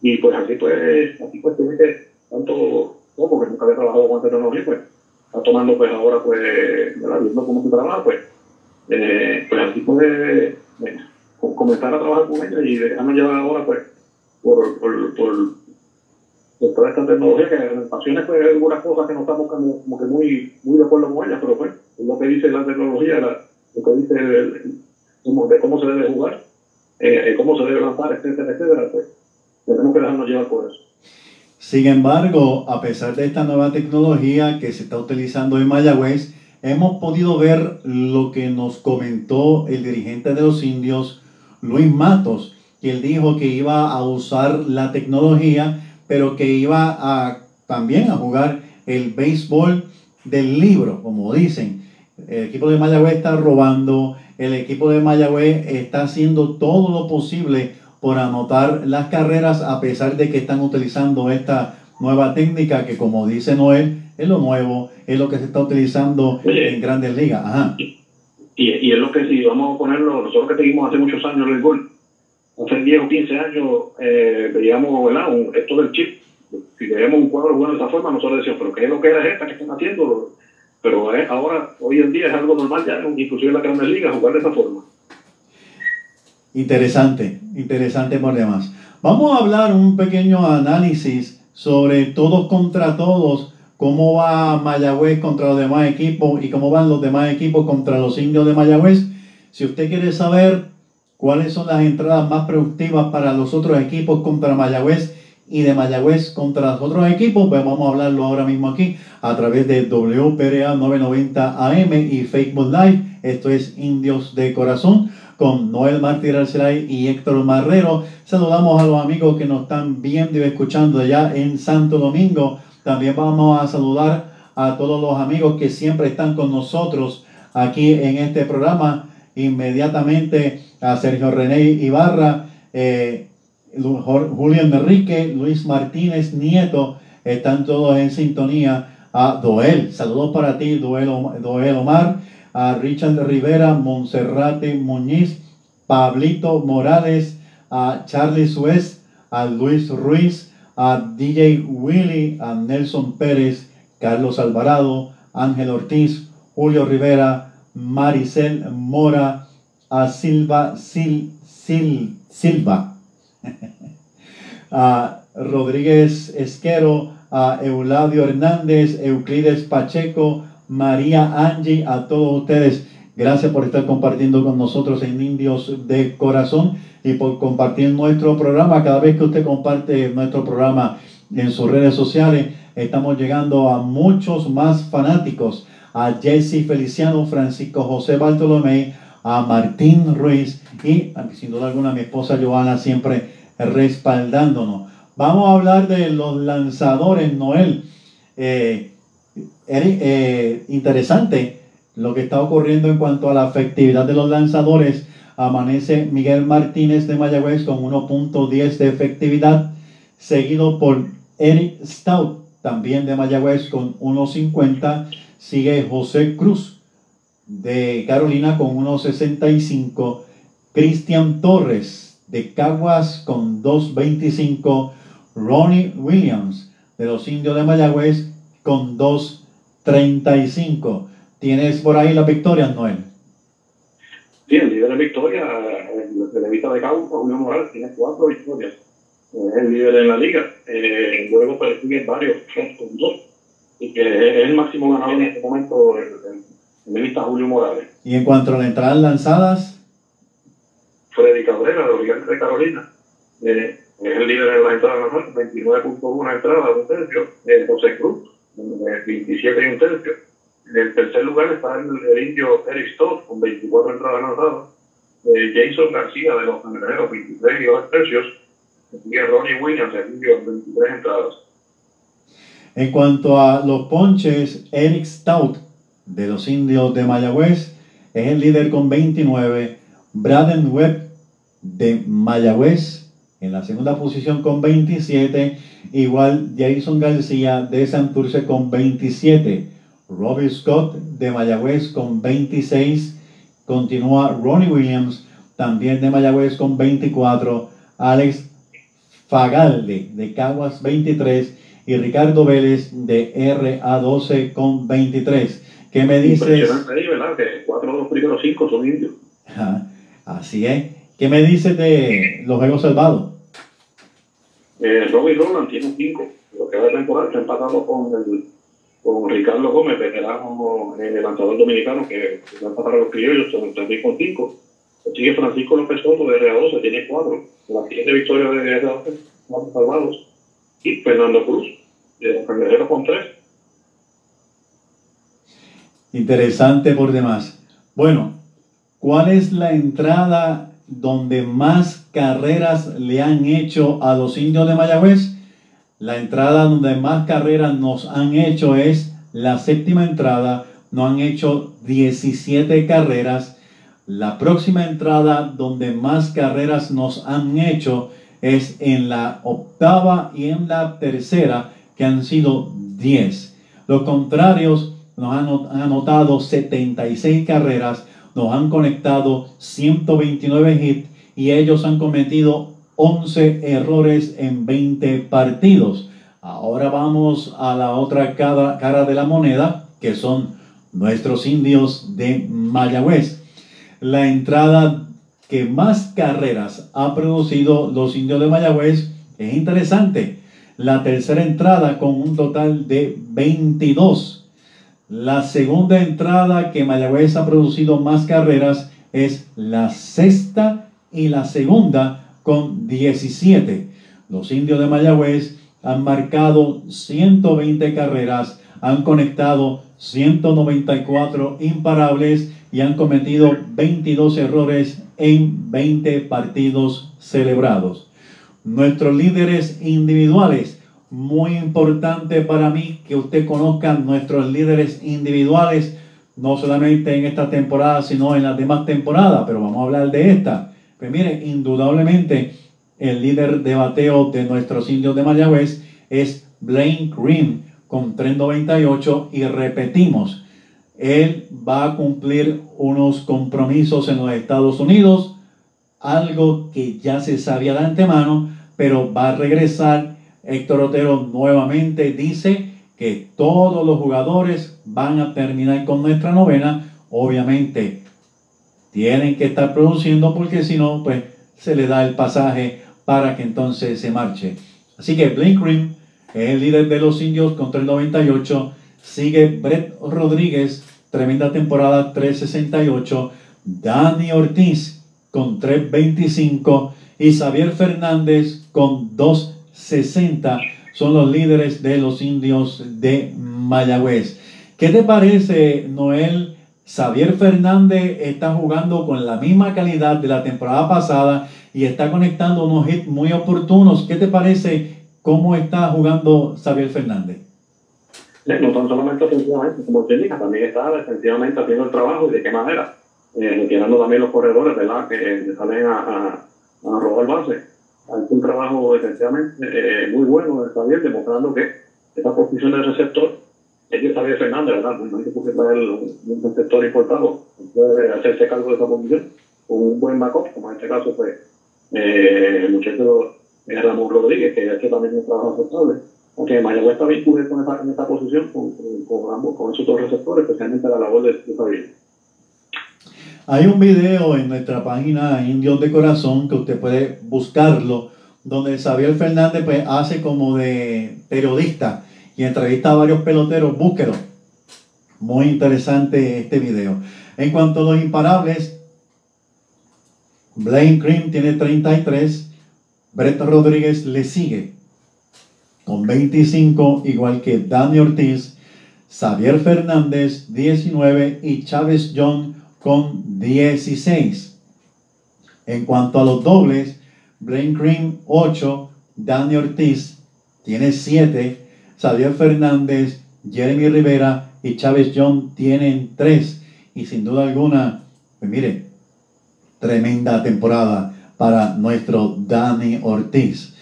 Y pues aquí pues, aquí pues tiene que, tanto poco que nunca había trabajado con tecnología, pues está tomando pues ahora pues, ¿verdad? viendo cómo se trabaja, pues, eh, pues así pues, eh, comenzar a trabajar con ella y dejarnos llevar ahora pues por, por, por, por toda esta tecnología que en ocasiones pues algunas cosas que no estamos como, que muy, muy de acuerdo con ella, pero pues es lo que dice la tecnología, lo que dice de cómo se debe jugar, eh, cómo se debe lanzar, etcétera, etcétera, pues tenemos que dejarnos llevar por eso. Sin embargo, a pesar de esta nueva tecnología que se está utilizando en Mayagüez, hemos podido ver lo que nos comentó el dirigente de los indios, Luis Matos, que él dijo que iba a usar la tecnología, pero que iba a también a jugar el béisbol del libro, como dicen. El equipo de Mayagüez está robando, el equipo de Mayagüez está haciendo todo lo posible por anotar las carreras a pesar de que están utilizando esta nueva técnica que como dice Noel, es lo nuevo, es lo que se está utilizando en grandes ligas. Ajá. Y, y, es lo que si vamos a ponerlo, nosotros que seguimos hace muchos años el gol, hace 10 o 15 años eh, veíamos ¿verdad? esto del chip, si veíamos un cuadro jugando de esa forma, nosotros decíamos, pero ¿qué es lo que era esta que están haciendo? Pero eh, ahora, hoy en día es algo normal ya, inclusive en la grandes ligas, jugar de esa forma. Interesante, interesante por demás. Vamos a hablar un pequeño análisis sobre todos contra todos, cómo va Mayagüez contra los demás equipos y cómo van los demás equipos contra los indios de Mayagüez. Si usted quiere saber cuáles son las entradas más productivas para los otros equipos contra Mayagüez y de Mayagüez contra los otros equipos, pues vamos a hablarlo ahora mismo aquí a través de WPRA 990 AM y Facebook Live. Esto es Indios de Corazón con Noel Martí Arcelay y Héctor Marrero. Saludamos a los amigos que nos están viendo y escuchando allá en Santo Domingo. También vamos a saludar a todos los amigos que siempre están con nosotros aquí en este programa. Inmediatamente a Sergio René Ibarra, eh, Julián Enrique, Luis Martínez Nieto, están todos en sintonía. A Doel, saludos para ti, Doel, Omar a Richard Rivera, Monserrate Muñiz, Pablito Morales, a Charlie Suez, a Luis Ruiz, a DJ Willy, a Nelson Pérez, Carlos Alvarado, Ángel Ortiz, Julio Rivera, Maricel Mora, a Silva Sil, Sil, Silva, a Rodríguez Esquero, a Euladio Hernández, Euclides Pacheco, María Angie, a todos ustedes. Gracias por estar compartiendo con nosotros en Indios de Corazón y por compartir nuestro programa. Cada vez que usted comparte nuestro programa en sus redes sociales, estamos llegando a muchos más fanáticos. A Jesse Feliciano, Francisco José Bartolomé, a Martín Ruiz y sin duda alguna mi esposa Joana siempre respaldándonos. Vamos a hablar de los lanzadores, Noel. Eh, eh, interesante lo que está ocurriendo en cuanto a la efectividad de los lanzadores. Amanece Miguel Martínez de Mayagüez con 1.10 de efectividad, seguido por Eric Stout, también de Mayagüez con 1.50. Sigue José Cruz de Carolina con 1.65. Cristian Torres de Caguas con 2.25. Ronnie Williams de los Indios de Mayagüez con 2 35. ¿Tienes por ahí las victorias, Noel? Sí, el líder de victoria, el televista de Cabo, Julio Morales, tiene cuatro victorias. Es el líder en la liga. Eh, luego persigue varios con dos. Y que es el máximo ganador en este momento el, el, Julio Morales. Y en cuanto a las entradas lanzadas, Freddy Cabrera, de los de Carolina. Eh, es el líder en las entradas lanzadas, 29.1 entradas, un tercio. Eh, José Cruz, 27 y un tercio. En el tercer lugar está el, indio Eric Stott con 24 entradas lanzadas. Eh, Jason García de los Cangrejeros, 23 y 2 tercios. Y Ronnie Williams, el indio, 23 entradas. En cuanto a los ponches, Eric Stout de los indios de Mayagüez es el líder con 29. Braden Webb de Mayagüez en la segunda posición con 27, igual Jason García de Santurce con 27. Robbie Scott de Mayagüez con 26. Continúa Ronnie Williams también de Mayagüez con 24. Alex Fagalde de Caguas 23 y Ricardo Vélez de RA12 con 23. ¿Qué me dices? Impresionante ¿verdad? Que cuatro de los primeros cinco son indios. Así es. ¿Qué me dices de los juegos salvados? Eh, Robbie Roland tiene cinco. Lo que va a temporada está empatado con, el, con Ricardo Gómez, veterano eh, lanzador dominicano, que va a empatar a los criollos, también con cinco. Sigue Francisco López Soto de RA12, tiene cuatro. La siguiente victoria de RA12, cuatro salvados. Y Fernando Cruz, de Fernández con tres. Interesante por demás. Bueno, ¿cuál es la entrada donde más carreras le han hecho a los indios de Mayagüez? La entrada donde más carreras nos han hecho es la séptima entrada. Nos han hecho 17 carreras. La próxima entrada donde más carreras nos han hecho es en la octava y en la tercera, que han sido 10. Los contrarios nos han anotado 76 carreras, nos han conectado 129 hits y ellos han cometido 11 errores en 20 partidos. Ahora vamos a la otra cara, de la moneda, que son nuestros indios de Mayagüez. La entrada que más carreras ha producido los indios de Mayagüez es interesante. La tercera entrada con un total de 22. La segunda entrada que Mayagüez ha producido más carreras es la sexta y la segunda con 17. Los indios de Mayagüez han marcado 120 carreras, han conectado 194 imparables y han cometido 22 errores en 20 partidos celebrados. Nuestros líderes individuales, muy importante para mí que usted conozca nuestros líderes individuales, no solamente en esta temporada, sino en las demás temporadas, pero vamos a hablar de esta. Pues mire, indudablemente el líder de bateo de nuestros indios de Mayagüez es Blaine Green con 398 y repetimos, él va a cumplir unos compromisos en los Estados Unidos, algo que ya se sabía de antemano, pero va a regresar. Héctor Otero nuevamente dice que todos los jugadores van a terminar con nuestra novena. Obviamente tienen que estar produciendo porque si no, pues se le da el pasaje para que entonces se marche. Así que Green es el líder de los indios con 398 Sigue Brett Rodríguez, tremenda temporada 368. Dani Ortiz con 325 y Xavier Fernández con 260 son los líderes de los indios de Mayagüez. ¿Qué te parece, Noel? Xavier Fernández está jugando con la misma calidad de la temporada pasada y está conectando unos hits muy oportunos. ¿Qué te parece cómo está jugando Xavier Fernández? no tan solamente ofensivamente como técnica, también está defensivamente haciendo el trabajo y de qué manera, eh, también los corredores, ¿verdad? Que salen a, a, a robar. Un trabajo defensivamente eh, muy bueno está bien demostrando que esta posición de receptor es de Xavier Fernández, ¿verdad? No hay que traer un receptor importado, puede hacerse cargo de esa posición con un buen backup, como en este caso, pues, eh, el muchacho eh, Ramón Rodríguez, que ha hecho también un trabajo aceptable aunque Mayagüez está cubierto en esta, en esta posición con, con, ambos, con esos dos receptores, especialmente la labor de, de Hay un video en nuestra página Indios de Corazón que usted puede buscarlo, donde Xavier Fernández pues, hace como de periodista y entrevista a varios peloteros. Búsquelo. Muy interesante este video. En cuanto a los imparables, Blaine Cream tiene 33, Brett Rodríguez le sigue con 25, igual que Dani Ortiz, Xavier Fernández 19 y Chávez John con 16. En cuanto a los dobles, Blaine Green 8, Dani Ortiz tiene 7, Xavier Fernández, Jeremy Rivera y Chávez John tienen 3. Y sin duda alguna, pues mire, tremenda temporada para nuestro Dani Ortiz.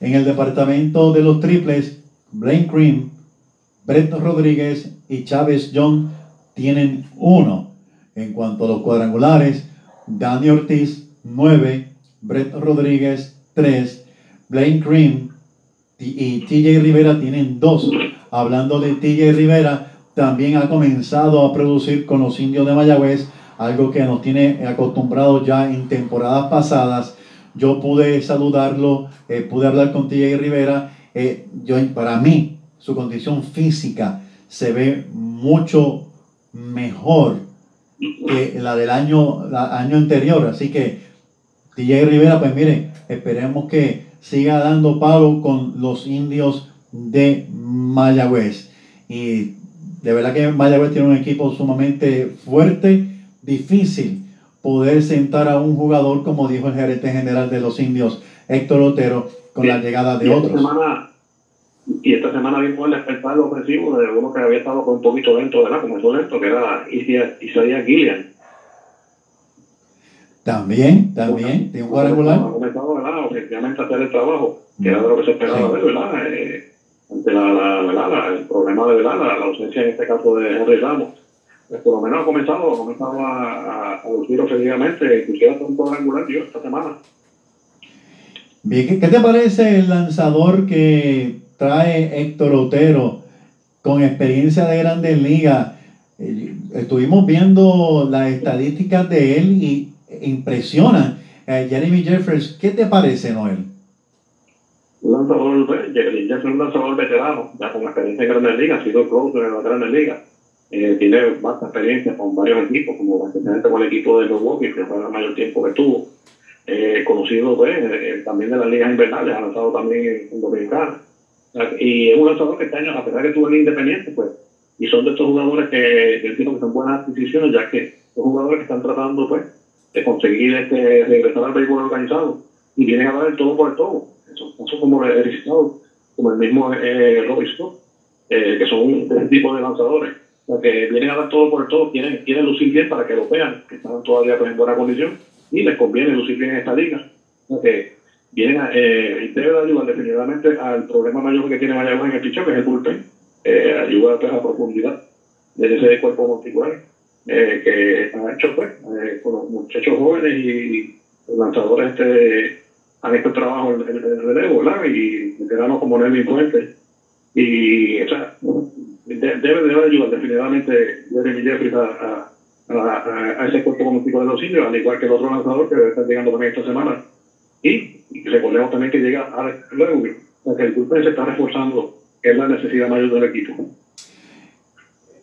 En el departamento de los triples, Blaine Cream, Brett Rodríguez y Chávez John tienen uno. En cuanto a los cuadrangulares, Dani Ortiz, 9, Brett Rodríguez, 3, Blaine Cream y TJ Rivera tienen dos. Hablando de TJ Rivera, también ha comenzado a producir con los indios de Mayagüez. algo que nos tiene acostumbrados ya en temporadas pasadas. Yo pude saludarlo, eh, pude hablar con TJ Rivera. Eh, para mí, su condición física se ve mucho mejor que la del año, año anterior. Así que TJ Rivera, pues mire, esperemos que siga dando palo con los indios de Mayagüez. Y de verdad que Mayagüez tiene un equipo sumamente fuerte, difícil poder sentar a un jugador, como dijo el gerente general de los indios, Héctor Otero, con la llegada de otros. Y esta semana vimos el despertar ofensivo de uno que había estado un poquito lento, ¿verdad? Comenzó lento, que era Isaías Gillian. También, también, tiene un cuadrangular. Ha comenzado, ¿verdad? Objetivamente a hacer el trabajo, que era de lo que se esperaba ver, ¿verdad? Eh, ante la, la, el problema de ¿verdad? La, ausencia en este caso de Henry Ramos. Pues por lo menos ha comenzado, ha comenzado a, a, lucir ofensivamente, inclusive hasta un cuadrangular, esta semana. Bien, ¿qué te parece el lanzador que trae Héctor Otero con experiencia de grandes ligas? Eh, estuvimos viendo las estadísticas de él y impresionan. Eh, Jeremy Jeffers, ¿qué te parece, Noel? Un lanzador, Jeremy Jeffers es un lanzador veterano, ya con experiencia en grandes ligas, ha sido closer en las grandes ligas. Eh, tiene bastante experiencia con varios equipos, como básicamente con el equipo de Milwaukee, que fue el mayor tiempo que tuvo. Conocido pues, también de las ligas invernales, ha lanzado también en Dominicana. Y es un lanzador que este año, a pesar de que tuvo el Independiente, pues, y son de estos jugadores que yo entiendo que son buenas adquisiciones, ya que son jugadores que están tratando pues, de conseguir este, regresar al béisbol organizado y vienen a dar el todo por el todo. Eso, eso como registrado, como el mismo eh, Robbie Scott, eh, que son este tipo de lanzadores, que vienen a dar todo por el todo, quieren, quieren lucir bien para que lo vean, que están todavía pues, en buena condición y les conviene lucir bien en esta liga. que vienen a, eh, debe ayudar definitivamente al problema mayor que tiene Mayagüez en el pichón, que es el bullpen, eh, ayuda pues, a profundidad de ese cuerpo muscular eh, que ha hecho pues, eh, con los muchachos jóvenes y los lanzadores este, han hecho el trabajo en, el relevo, ¿verdad? Y veteranos como Nelly Fuentes. Y, o sea, debe, debe ayudar definitivamente Jeremy Jeffries a, a, ese cuerpo cognitivo de los indios, al igual que el otro lanzador que está llegando también esta semana. Y, recordemos también que llega Alex luego o que el bullpen se está reforzando, es la necesidad mayor del equipo.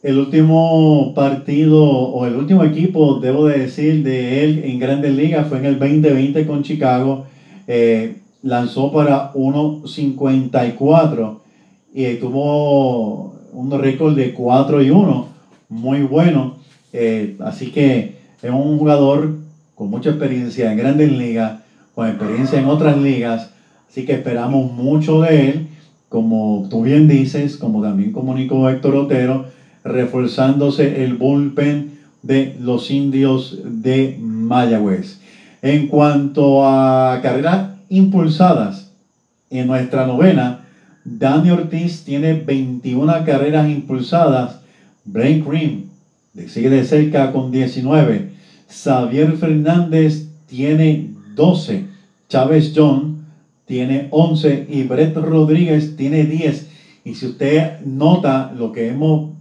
El último partido o el último equipo, debo de decir, de él en Grandes Ligas fue en el 2020 con Chicago. Eh, lanzó para 1.54 y tuvo un récord de 4 y 1, muy bueno. Eh, así que es un jugador con mucha experiencia en grandes ligas, con experiencia en otras ligas, así que esperamos mucho de él, como tú bien dices, como también comunicó Héctor Otero, reforzándose el bullpen de los indios de Mayagüez. En cuanto a carreras impulsadas, en nuestra novena, Dani Ortiz tiene 21 carreras impulsadas, Brain Cream sigue de cerca con 19. Xavier Fernández tiene 12. Chávez John tiene 11 y Brett Rodríguez tiene 10. Y si usted nota lo que hemos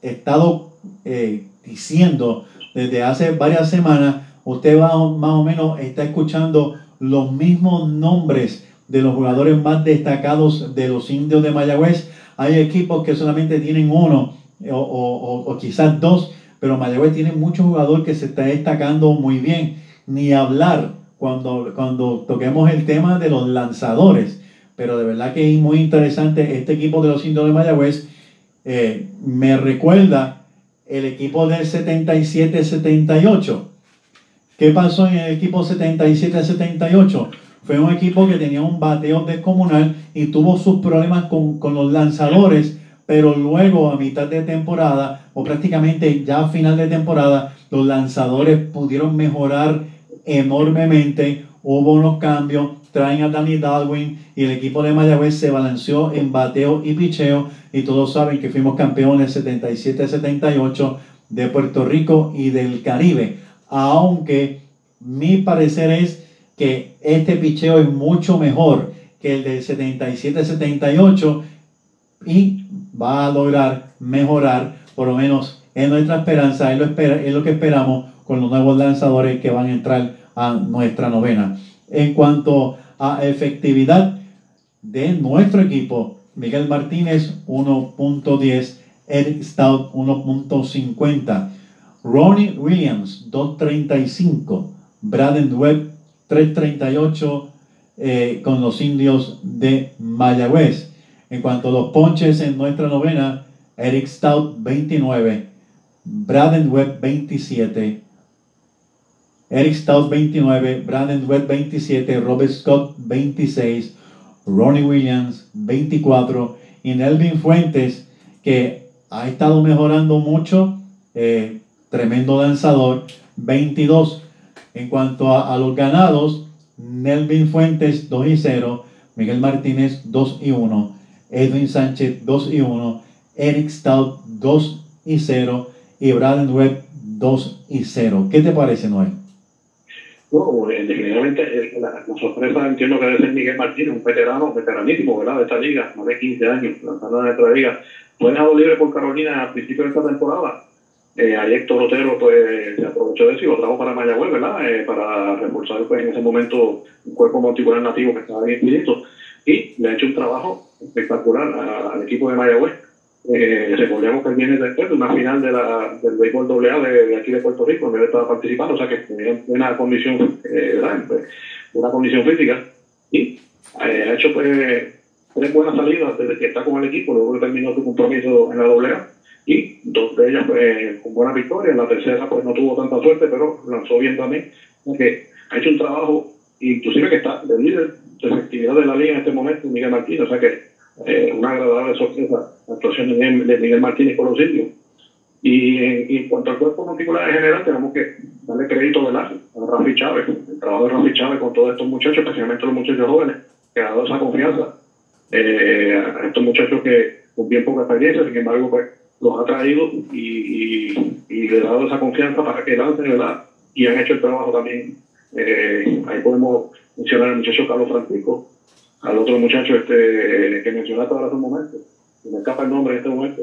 estado eh, diciendo desde hace varias semanas, usted va más o menos está escuchando los mismos nombres de los jugadores más destacados de los indios de Mayagüez. Hay equipos que solamente tienen uno o, quizás dos, pero Mayagüez tiene muchos jugadores que se está destacando muy bien. Ni hablar cuando, cuando toquemos el tema de los lanzadores. Pero de verdad que es muy interesante este equipo de los indios de Mayagüez. Eh, me recuerda el equipo del 77-78. ¿Qué pasó en el equipo 77-78? Fue un equipo que tenía un bateo descomunal y tuvo sus problemas con, con los lanzadores pero luego a mitad de temporada o prácticamente ya a final de temporada los lanzadores pudieron mejorar enormemente, hubo unos cambios, traen a Danny Darwin y el equipo de Mayagüez se balanceó en bateo y picheo y todos saben que fuimos campeones 77-78 de Puerto Rico y del Caribe, aunque mi parecer es que este picheo es mucho mejor que el del 77-78 y va a lograr mejorar por lo menos es nuestra esperanza, es lo, es lo que esperamos con los nuevos lanzadores que van a entrar a nuestra novena. En cuanto a efectividad de nuestro equipo, Miguel Martínez 1.10, Eric Stout 1.50, Ronnie Williams 2.35, Braden Webb 3.38 eh, con los indios de Mayagüez. En cuanto a los ponches en nuestra novena, Eric Stout 29, Braden Webb 27, Eric Stout 29, Braden Webb 27, Robert Scott 26, Ronnie Williams 24 y Nelvin Fuentes que ha estado mejorando mucho, eh, tremendo lanzador 22. En cuanto a, a, los ganados, Nelvin Fuentes 2 y 0, Miguel Martínez 2 y 1, Edwin Sánchez 2 y 1, Eric Stout 2 y 0 y Braden Webb 2 y 0. ¿Qué te parece, Noel? No, definitivamente la, sorpresa entiendo que debe ser Miguel Martínez, un veterano, veteranísimo, ¿verdad? De esta liga, más de 15 años lanzando en esta liga. Fue dejado libre por Carolina al principio de esta temporada. Eh, ahí Héctor Otero pues, se aprovechó de eso y lo trajo para Mayagüez, ¿verdad? Eh, para reforzar pues, en ese momento un cuerpo monticular nativo que estaba bien listo. Y le ha hecho un trabajo espectacular al equipo de Mayagüez eh, recordemos que él viene después de una final de la, del béisbol AA de, de aquí de Puerto Rico, donde él estaba participando, o sea que tenía una condición, eh, una condición física, y eh, ha hecho pues tres buenas salidas desde que está con el equipo, luego terminó su compromiso en la AA, y dos de ellas pues, con buena victoria, la tercera pues no tuvo tanta suerte, pero lanzó bien también, que ha hecho un trabajo, inclusive que está de líder de efectividad de la liga en este momento, Miguel Martínez, o sea que eh, una agradable sorpresa la actuación de Miguel Martínez por los sitios. Y en, cuanto al cuerpo particular en general, tenemos que darle crédito ¿verdad? a Rafi Chávez, el trabajo de Rafi Chávez con todos estos muchachos, especialmente los muchachos jóvenes, que ha dado esa confianza eh, a estos muchachos que con bien poca experiencia, sin embargo, pues los ha traído y, y, le ha dado esa confianza para que lancen, ¿verdad? Y han hecho el trabajo también. Eh, ahí podemos mencionar al muchacho Carlos Francisco, al otro muchacho este que mencionaste ahora hace un momento, me escapa el nombre en este momento,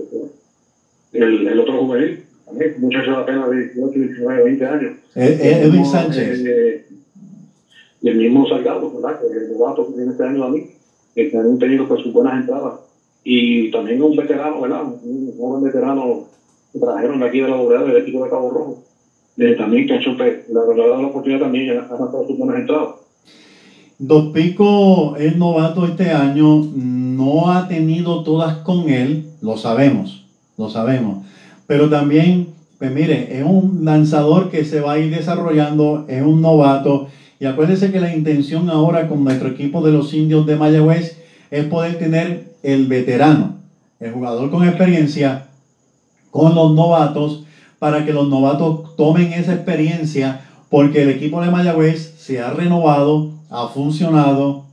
el, el otro juvenil, también, muchacho de apenas de 18, 19, 20 años. Edwin Sánchez. Eh, y el mismo Salgado, ¿verdad? Que el novato que tiene este año a mí, que han tenido pues sus buenas entradas. Y también un veterano, ¿verdad? Un, joven veterano que trajeron de aquí de la doblada del equipo de Cabo Rojo. Eh, también que ha hecho, pues, la verdad, la oportunidad también ha dado sus buenas entradas. Dos Pico es novato este año, no ha tenido todas con él, lo sabemos, lo sabemos. Pero también, pues mire, es un lanzador que se va a ir desarrollando, es un novato. Y acuérdense que la intención ahora con nuestro equipo de los indios de Mayagüez es poder tener el veterano, el jugador con experiencia, con los novatos, para que los novatos tomen esa experiencia, porque el equipo de Mayagüez se ha renovado, ha funcionado.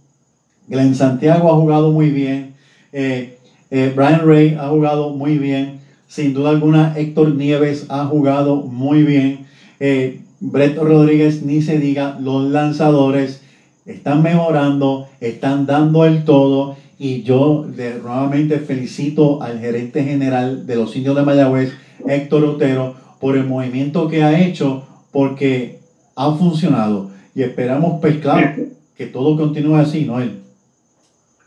Glenn Santiago ha jugado muy bien. Eh, eh, Brian Ray ha jugado muy bien. Sin duda alguna, Héctor Nieves ha jugado muy bien. Eh, Brett Rodríguez, ni se diga, los lanzadores están mejorando, están dando el todo. Y yo de, nuevamente felicito al gerente general de los indios de Mayagüez, Héctor Otero, por el movimiento que ha hecho, porque ha funcionado. Y esperamos, pues claro, que todo continúe así, ¿no? En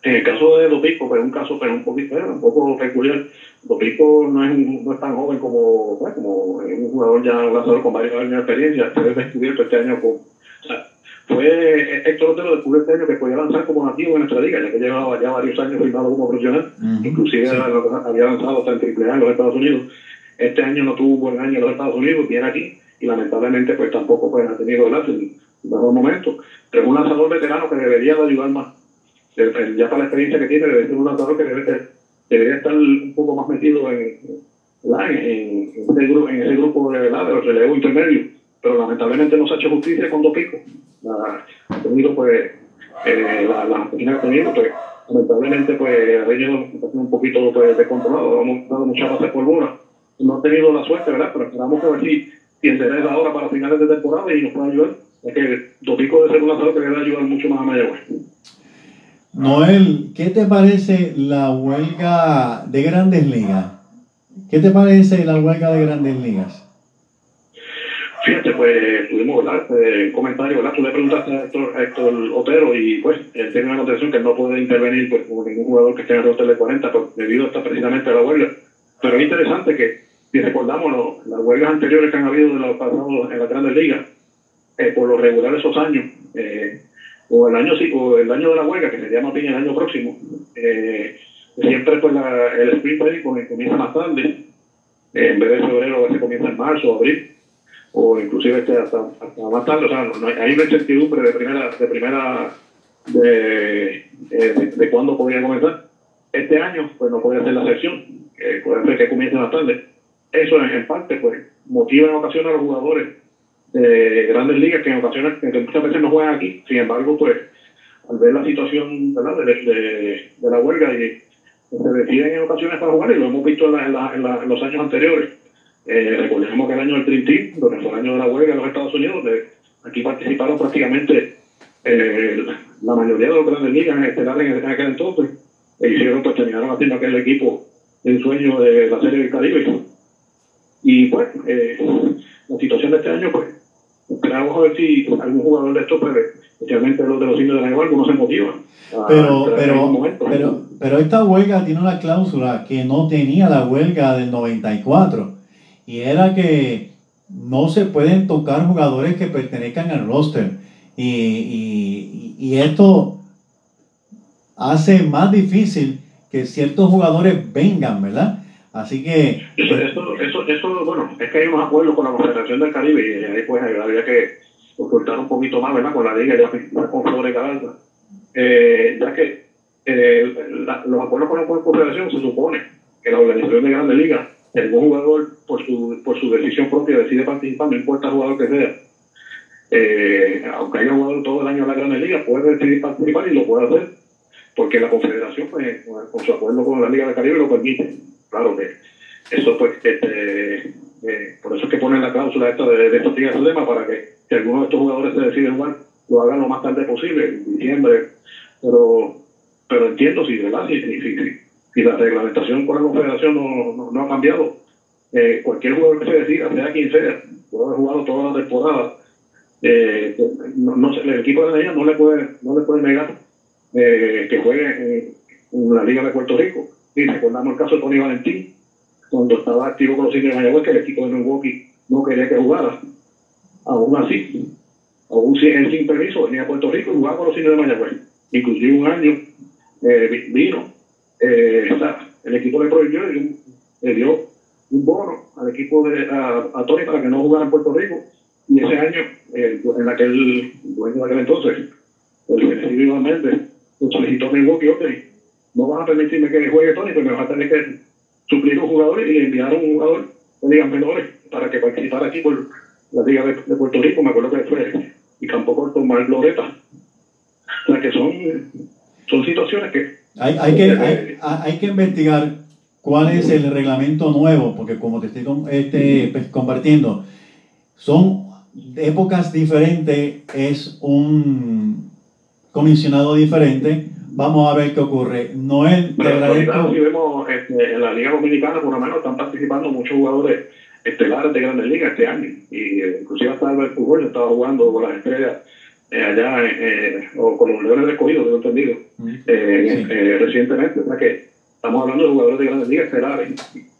el caso de Dopico, pues es un caso pero un poquito, un poco peculiar. Dopico no es, no es tan joven como, pues, como es un jugador ya un lanzador con varios años de experiencia. Se ve descubierto este año con. O sea, fue Héctor Otero descubrió este año que podía lanzar como nativo en nuestra liga, ya que llevaba ya varios años firmado como profesional. Inclusive había lanzado hasta en AAA en los Estados Unidos. Este año no tuvo un buen año en los Estados Unidos, viene aquí y lamentablemente pues tampoco pues, ha tenido el mejor momento. Pero un lanzador veterano que debería de ayudar más. Ya para la experiencia que tiene, debe ser un lanzador que debe, debería estar un poco más metido en, en, en, ese, grupo, en ese grupo de, ¿verdad? de los relevos. Pero lamentablemente no se ha hecho justicia con dos picos. ha tenido pues eh, la, la que ha tenido, pues lamentablemente pues ha venido un poquito pues, descontrolado, hemos dado muchas bases por bola. No ha tenido la suerte, ¿verdad? Pero esperamos que ver si, si la hora para finales de temporada y nos pueda ayudar es que Dopico de ser un lanzador que debe ayudar mucho más a Mayagüez. Noel, ¿qué te parece la huelga de Grandes Ligas? ¿Qué te parece la huelga de grandes ligas? Fíjate, pues tuvimos un comentario, ¿verdad? Tú le preguntaste a Héctor, Otero y pues él tiene una notación que no puede intervenir pues, como ningún jugador que esté en el roster de 40 pues, debido a precisamente a la huelga. Pero es interesante que si recordamos las huelgas anteriores que han habido de los pasados en las grandes ligas, eh, por lo regular esos años, eh, o el año o el año de la huelga, que sería más bien el año próximo, eh, siempre pues la, el sprint training comienza más tarde, en vez de febrero se comienza en marzo abril, o inclusive este hasta, hasta, más tarde, o sea, no, hay, una incertidumbre de primera, de primera de, de, cuándo podría comenzar. Este año pues no podría ser la sección, puede ser que comience más tarde. Eso en, parte pues motiva en ocasiones a los jugadores de grandes ligas que en ocasiones, que muchas veces no juegan aquí, sin embargo pues al ver la situación. De, la huelga y se deciden en ocasiones para jugar y lo hemos visto en, los años anteriores. Eh, recordemos que el año del Dream Team, donde fue el año de la huelga en los Estados Unidos, aquí participaron prácticamente eh, la mayoría de los grandes ligas estelares en, en aquel entonces e hicieron, pues terminaron haciendo aquel equipo el sueño de la Serie del Caribe. Y pues, eh, la situación de este año, pues, esperamos a ver si algún jugador de estos, pues, especialmente los de los indios de la algunos se motivan. Pero, pero, pero, pero esta huelga tiene una cláusula que no tenía la huelga del 94 y era que no se pueden tocar jugadores que pertenezcan al roster y, y, y esto hace más difícil que ciertos jugadores vengan, ¿verdad? Así que... Eso, eso, eso, bueno, es que hay unos acuerdos con la Confederación del Caribe y ahí pues había que ocultar un poquito más, ¿verdad? Con la liga ya con Flores Galarza. Eh, ya que eh, los acuerdos con la Confederación se supone que la organización de Grandes Ligas, algún jugador por su, por su decisión propia decide participar, no importa el jugador que sea, eh, aunque haya jugado todo el año en la Grandes Ligas, puede decidir participar y lo puede hacer, porque la Confederación, pues, con su acuerdo con la Liga del Caribe, lo permite claro que eso pues este, eh, por eso es que ponen la cláusula esta de, de días tema para que si alguno de estos jugadores se decide jugar lo hagan lo más tarde posible en diciembre. Pero pero entiendo si verdad si, si, si, la reglamentación con la confederación no, no, ha cambiado eh, cualquier jugador que se decida sea quien sea puede haber jugado toda la temporada eh, no, no, el equipo de la no le puede no le puede negar que juegue en la liga de Puerto Rico y recordamos el caso de Tony Valentín, cuando estaba activo con los indios de Mayagüez, que el equipo de Milwaukee no quería que jugara. Aún así, aún él sin permiso, venía a Puerto Rico y jugaba con los indios de Mayagüez. Inclusive un año eh, vino, eh, el equipo le prohibió y le dio un bono al equipo de a, Tony para que no jugara en Puerto Rico. Y ese año, eh, en aquel dueño de aquel entonces, el Iván Méndez, solicitó a Milwaukee, ok, no vas a permitirme que juegue Tony, pero me vas a tener que suplir un jugador y enviar un jugador de ligas menores para que participara aquí por la Liga de, Puerto Rico, me acuerdo que fue y Campo Corto, Mar Loreta. O sea que son, son situaciones que... Hay, hay que, hay, hay que investigar cuál es el reglamento nuevo, porque como te estoy este, pues, compartiendo, son épocas diferentes, es un comisionado diferente, Vamos a ver qué ocurre. Noel, te agradezco. Si vemos este, en la Liga Dominicana, por lo menos, están participando muchos jugadores estelares de grandes ligas este año. Y eh, inclusive hasta Albert Pujol estaba jugando con las estrellas eh, allá, eh, o con los Leones Recogidos, tengo entendido, mm. recientemente. O sea que estamos hablando de jugadores de grandes ligas estelares.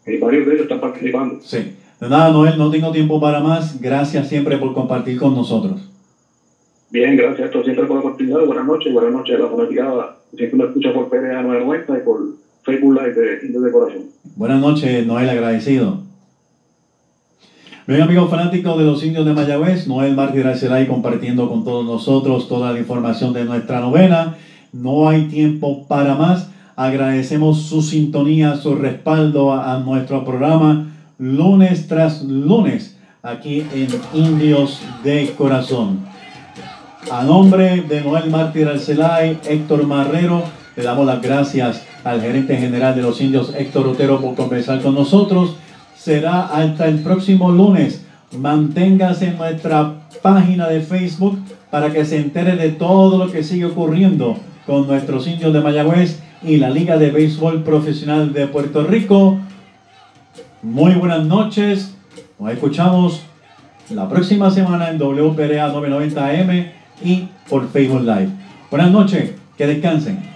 Y varios de ellos están participando. Sí. De nada, Noel, no tengo tiempo para más. Gracias siempre por compartir con nosotros. Bien, gracias a todos siempre por la oportunidad. Buenas noches, buenas noches a la fanaticada. Siempre me escucha por PDA 990 y por Facebook Live de Indios de Corazón. Buenas noches, Noel, agradecido. Bien, amigos fanáticos de los indios de Mayagüez, Noel Mártir Arcelay compartiendo con todos nosotros toda la información de nuestra novena. No hay tiempo para más. Agradecemos su sintonía, su respaldo a nuestro programa lunes tras lunes aquí en Indios de Corazón. A nombre de Noel Mártir Arcelay, Héctor Marrero, le damos las gracias al gerente general de los indios, Héctor Otero, por conversar con nosotros. Será hasta el próximo lunes. Manténgase en nuestra página de Facebook para que se entere de todo lo que sigue ocurriendo con nuestros indios de Mayagüez y la Liga de Béisbol Profesional de Puerto Rico. Muy buenas noches. Nos escuchamos la próxima semana en WPRA 990M y por Facebook Live. Buenas noches. Que descansen.